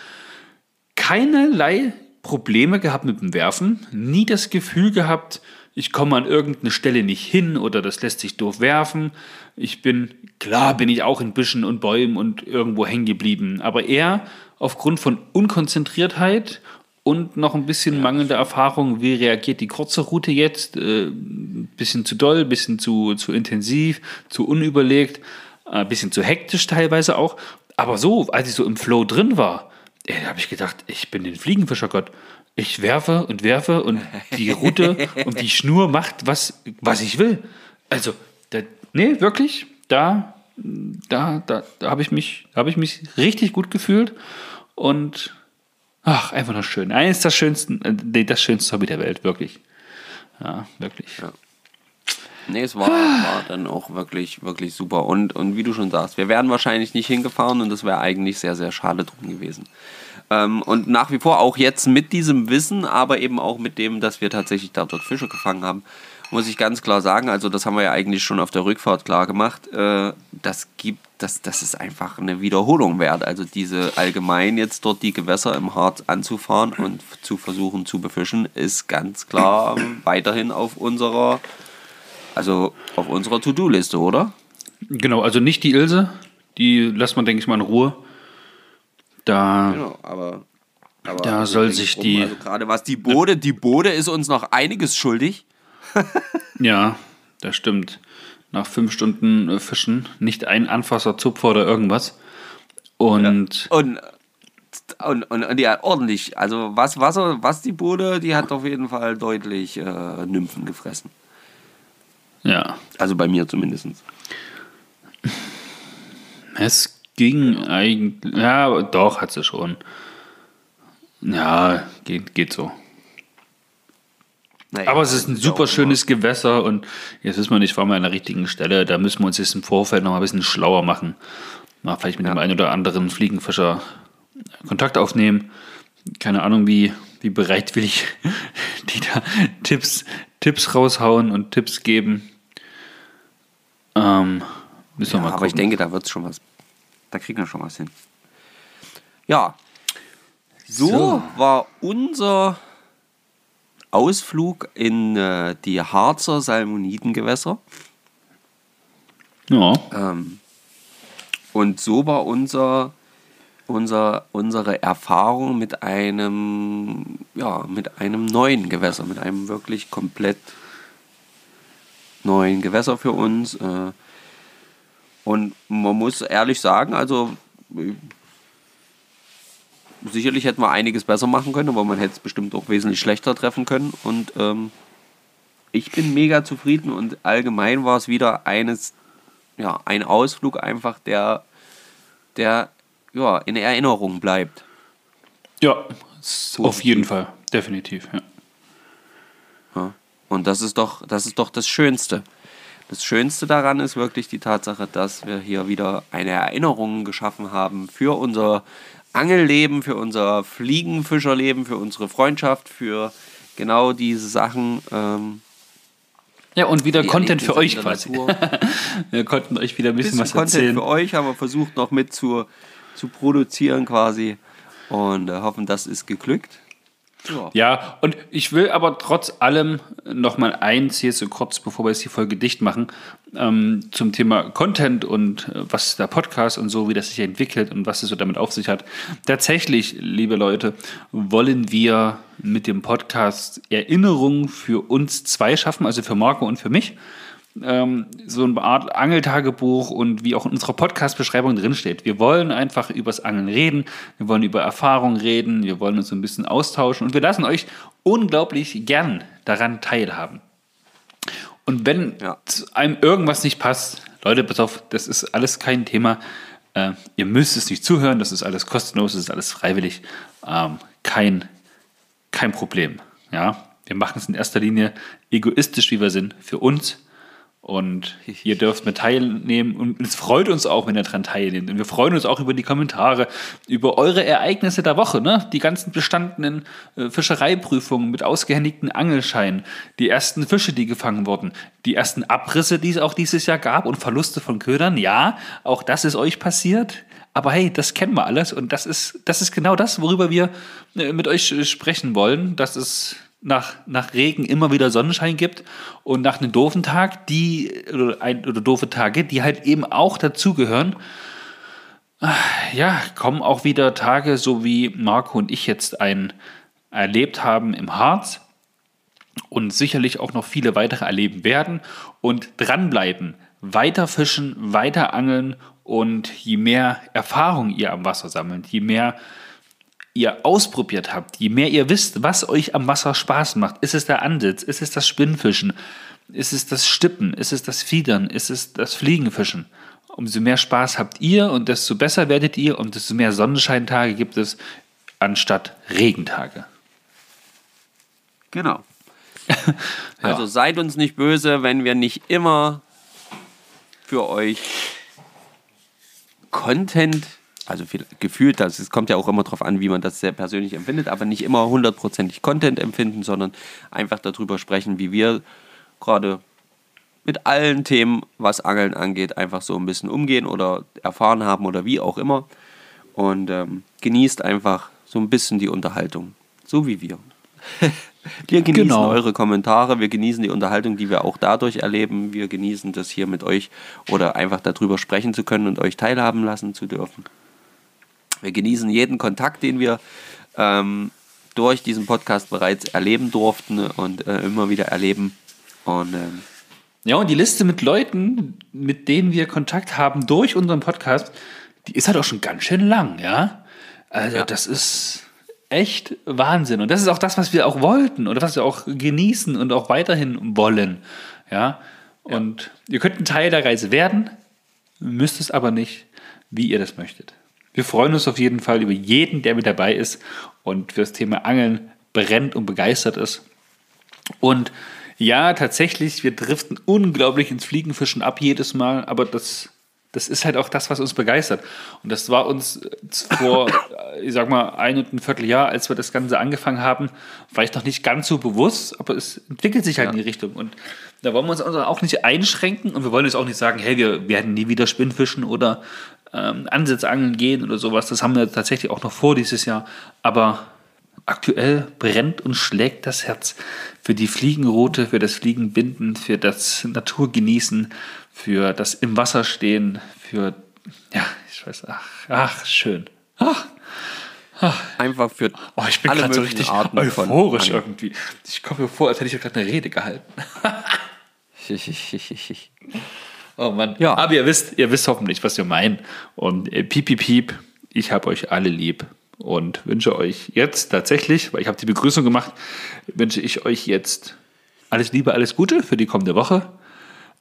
[SPEAKER 2] keinerlei Probleme gehabt mit dem Werfen, nie das Gefühl gehabt, ich komme an irgendeine Stelle nicht hin oder das lässt sich doof werfen. Ich bin, klar bin ich auch in Büschen und Bäumen und irgendwo hängen geblieben, aber eher aufgrund von Unkonzentriertheit und noch ein bisschen mangelnder Erfahrung, wie reagiert die kurze Route jetzt, äh, bisschen zu doll, bisschen zu, zu intensiv, zu unüberlegt, ein bisschen zu hektisch teilweise auch. Aber so, als ich so im Flow drin war, da habe ich gedacht, ich bin den Fliegenfischergott. Ich werfe und werfe und die Route und die Schnur macht, was, was ich will. Also, da, nee, wirklich, da, da, da, da habe ich, mich- hab ich mich richtig gut gefühlt und ach, einfach nur schön. Eines der schönsten, äh, nee, das schönste Hobby der Welt, wirklich. Ja, wirklich.
[SPEAKER 1] Ja. Nee, es war, war dann auch wirklich, wirklich super. Und, und wie du schon sagst, wir wären wahrscheinlich nicht hingefahren und das wäre eigentlich sehr, sehr schade drum gewesen. Ähm, und nach wie vor auch jetzt mit diesem Wissen, aber eben auch mit dem, dass wir tatsächlich da dort Fische gefangen haben, muss ich ganz klar sagen, also das haben wir ja eigentlich schon auf der Rückfahrt klar gemacht, äh, das gibt, das, das ist einfach eine Wiederholung wert. Also diese allgemein jetzt dort die Gewässer im Harz anzufahren und zu versuchen zu befischen, ist ganz klar weiterhin auf unserer, also auf unserer To-Do-Liste, oder?
[SPEAKER 2] Genau, also nicht die Ilse, die lässt man, denke ich mal, in Ruhe. Da,
[SPEAKER 1] Genau, aber, aber
[SPEAKER 2] Da soll sich die-
[SPEAKER 1] Also gerade was die Bode, die Bode ist uns noch einiges schuldig.
[SPEAKER 2] ja, das stimmt. Nach fünf Stunden äh, Fischen, nicht ein Anfasser, Zupfer oder irgendwas. Und
[SPEAKER 1] Und, und, und, und die hat ordentlich, also was Wasser, was die Bode, die hat auf jeden Fall deutlich äh, Nymphen gefressen.
[SPEAKER 2] Ja,
[SPEAKER 1] Also bei mir zumindest.
[SPEAKER 2] es ging eigentlich. Ja, doch, hat sie schon. Ja, geht, geht so.
[SPEAKER 1] Naja,
[SPEAKER 2] Aber es ist ein
[SPEAKER 1] ja
[SPEAKER 2] super schönes Gewässer und jetzt wissen wir nicht, waren wir an der richtigen Stelle. Da müssen wir uns jetzt im Vorfeld noch mal ein bisschen schlauer machen. Mal vielleicht mit dem einen oder anderen Fliegenfischer Kontakt aufnehmen. Keine Ahnung, wie, wie bereitwillig die da Tipps, Tipps raushauen und Tipps geben. Ähm, müssen wir mal
[SPEAKER 1] Ja, aber
[SPEAKER 2] gucken.
[SPEAKER 1] ich denke, da wird es schon was, da kriegen wir schon was hin. Ja, so,
[SPEAKER 2] So.
[SPEAKER 1] war unser Ausflug in äh, die Harzer Salmonidengewässer.
[SPEAKER 2] ja,
[SPEAKER 1] Ähm, und so war unser, unser, unsere Erfahrung mit einem, ja, mit einem neuen Gewässer, mit einem wirklich komplett neuen Gewässer für uns. Äh, und man muss ehrlich sagen, also sicherlich hätten wir einiges besser machen können, aber man hätte es bestimmt auch wesentlich schlechter treffen können. Und ähm, ich bin mega zufrieden und allgemein war es wieder eines, ja, ein Ausflug einfach, der, der ja, in Erinnerung bleibt.
[SPEAKER 2] ja, s- auf jeden Fall, definitiv. Ja.
[SPEAKER 1] Und das ist doch, das ist doch das Schönste. Das Schönste daran ist wirklich die Tatsache, dass wir hier wieder eine Erinnerung geschaffen haben für unser Angelleben, für unser Fliegenfischerleben, für unsere Freundschaft, für genau diese Sachen. Ähm,
[SPEAKER 2] ja, und wieder Content für euch quasi. Wir konnten euch wieder ein bisschen,
[SPEAKER 1] bisschen
[SPEAKER 2] was
[SPEAKER 1] Content
[SPEAKER 2] erzählen.
[SPEAKER 1] für euch, haben wir versucht noch mit zu, zu produzieren quasi und äh, hoffen, das ist geglückt. Ja.
[SPEAKER 2] Ja, und ich will aber trotz allem noch mal eins hier so kurz, bevor wir jetzt die Folge dicht machen, ähm, zum Thema Content und äh, was der Podcast und so, wie das sich entwickelt und was es so damit auf sich hat. Tatsächlich, liebe Leute, wollen wir mit dem Podcast Erinnerungen für uns zwei schaffen, also für Marco und für mich ähm, so eine Art Angeltagebuch und wie auch in unserer Podcast-Beschreibung drinsteht. Wir wollen einfach übers Angeln reden, wir wollen über Erfahrungen reden, wir wollen uns so ein bisschen austauschen und wir lassen euch unglaublich gern daran teilhaben. Und wenn
[SPEAKER 1] Ja.
[SPEAKER 2] einem irgendwas nicht passt, Leute, pass auf, das ist alles kein Thema. Äh, ihr müsst es nicht zuhören, das ist alles kostenlos, das ist alles freiwillig. Ähm, kein, kein Problem. Ja? Wir machen es in erster Linie egoistisch, wie wir sind, für uns. Und ihr dürft mit teilnehmen. Und es freut uns auch, wenn ihr daran teilnehmt. Und wir freuen uns auch über die Kommentare, über eure Ereignisse der Woche. Ne? Die ganzen bestandenen äh, Fischereiprüfungen mit ausgehändigten Angelscheinen, die ersten Fische, die gefangen wurden, die ersten Abrisse, die es auch dieses Jahr gab und Verluste von Ködern. Ja, auch das ist euch passiert. Aber hey, das kennen wir alles und das ist, das ist genau das, worüber wir äh, mit euch äh, sprechen wollen, dass es nach, nach Regen immer wieder Sonnenschein gibt und nach einem doofen Tag, die, oder, ein, oder doofe Tage, die halt eben auch dazugehören. Ah, Ja, kommen auch wieder Tage, so wie Marco und ich jetzt ein erlebt haben im Harz und sicherlich auch noch viele weitere erleben werden und dranbleiben, weiter fischen, weiter angeln und je mehr Erfahrung ihr am Wasser sammelt, je mehr ihr ausprobiert habt, je mehr ihr wisst, was euch am Wasser Spaß macht, ist es der Ansitz, ist es das Spinnfischen, ist es das Stippen, ist es das Fiedern, ist es das Fliegenfischen, umso mehr Spaß habt ihr und desto besser werdet ihr und desto mehr Sonnenscheintage gibt es anstatt Regentage.
[SPEAKER 1] Genau. ja. Also seid uns nicht böse, wenn wir nicht immer für euch Content, also viel, gefühlt, das, es kommt ja auch immer darauf an, wie man das sehr persönlich empfindet, aber nicht immer hundertprozentig Content empfinden, sondern einfach darüber sprechen, wie wir gerade mit allen Themen, was Angeln angeht, einfach so ein bisschen umgehen oder erfahren haben oder wie auch immer. Und ähm, genießt einfach so ein bisschen die Unterhaltung, so wie wir. wir genießen genau. eure Kommentare, wir genießen die Unterhaltung, die wir auch dadurch erleben. Wir genießen das hier mit euch oder einfach darüber sprechen zu können und euch teilhaben lassen zu dürfen. Wir genießen jeden Kontakt, den wir ähm, durch diesen Podcast bereits erleben durften und äh, immer wieder erleben. Und ähm,
[SPEAKER 2] ja, und die Liste mit Leuten, mit denen wir Kontakt haben durch unseren Podcast, die ist halt auch schon ganz schön lang, ja. Also ja. das ist echt Wahnsinn. Und das ist auch das, was wir auch wollten oder was wir auch genießen und auch weiterhin wollen. Ja. Und ja. ihr könnt ein Teil der Reise werden, müsst es aber nicht, wie ihr das möchtet. Wir freuen uns auf jeden Fall über jeden, der mit dabei ist und für das Thema Angeln brennt und begeistert ist. Und ja, tatsächlich, wir driften unglaublich ins Fliegenfischen ab jedes Mal, aber das, das ist halt auch das, was uns begeistert. Und das war uns vor, ich sag mal, ein und ein Vierteljahr, als wir das Ganze angefangen haben, vielleicht noch nicht ganz so bewusst, aber es entwickelt sich halt ja. in die Richtung. Und da wollen wir uns auch nicht einschränken und wir wollen jetzt auch nicht sagen, hey, wir werden nie wieder Spinnfischen oder ähm, Ansitzangeln gehen oder sowas. Das haben wir tatsächlich auch noch vor dieses Jahr. Aber aktuell brennt und schlägt das Herz für die Fliegenroute, für das Fliegenbinden, für das Naturgenießen, für das im Wasser stehen, für, ja, ich weiß, ach, ach schön. Ach,
[SPEAKER 1] ach. Einfach für
[SPEAKER 2] oh, ich bin alle so richtig Arten euphorisch irgendwie. Ich komme mir vor, als hätte ich gerade eine Rede gehalten. oh Mann. Ja. Aber ihr wisst, ihr wisst hoffentlich, was wir meinen. Und äh, piep, piep, piep, ich habe euch alle lieb und wünsche euch jetzt tatsächlich, weil ich habe die Begrüßung gemacht, wünsche ich euch jetzt alles Liebe, alles Gute für die kommende Woche.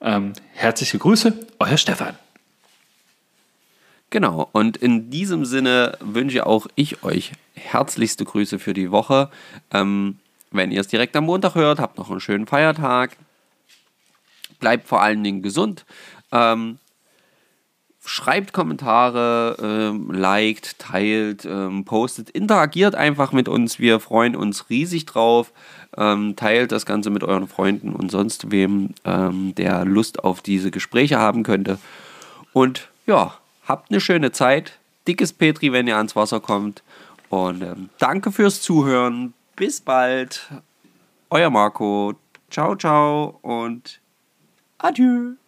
[SPEAKER 2] Ähm, herzliche Grüße, euer Stefan.
[SPEAKER 1] Genau, und in diesem Sinne wünsche auch ich euch herzlichste Grüße für die Woche. Ähm, wenn ihr es direkt am Montag hört, habt noch einen schönen Feiertag. Bleibt vor allen Dingen gesund. Ähm, schreibt Kommentare, ähm, liked, teilt, ähm, postet, interagiert einfach mit uns. Wir freuen uns riesig drauf. Ähm, teilt das Ganze mit euren Freunden und sonst wem, ähm, der Lust auf diese Gespräche haben könnte. Und ja, habt eine schöne Zeit. Dickes Petri, wenn ihr ans Wasser kommt. Und ähm, danke fürs Zuhören. Bis bald. Euer Marco. Ciao, ciao und adieu.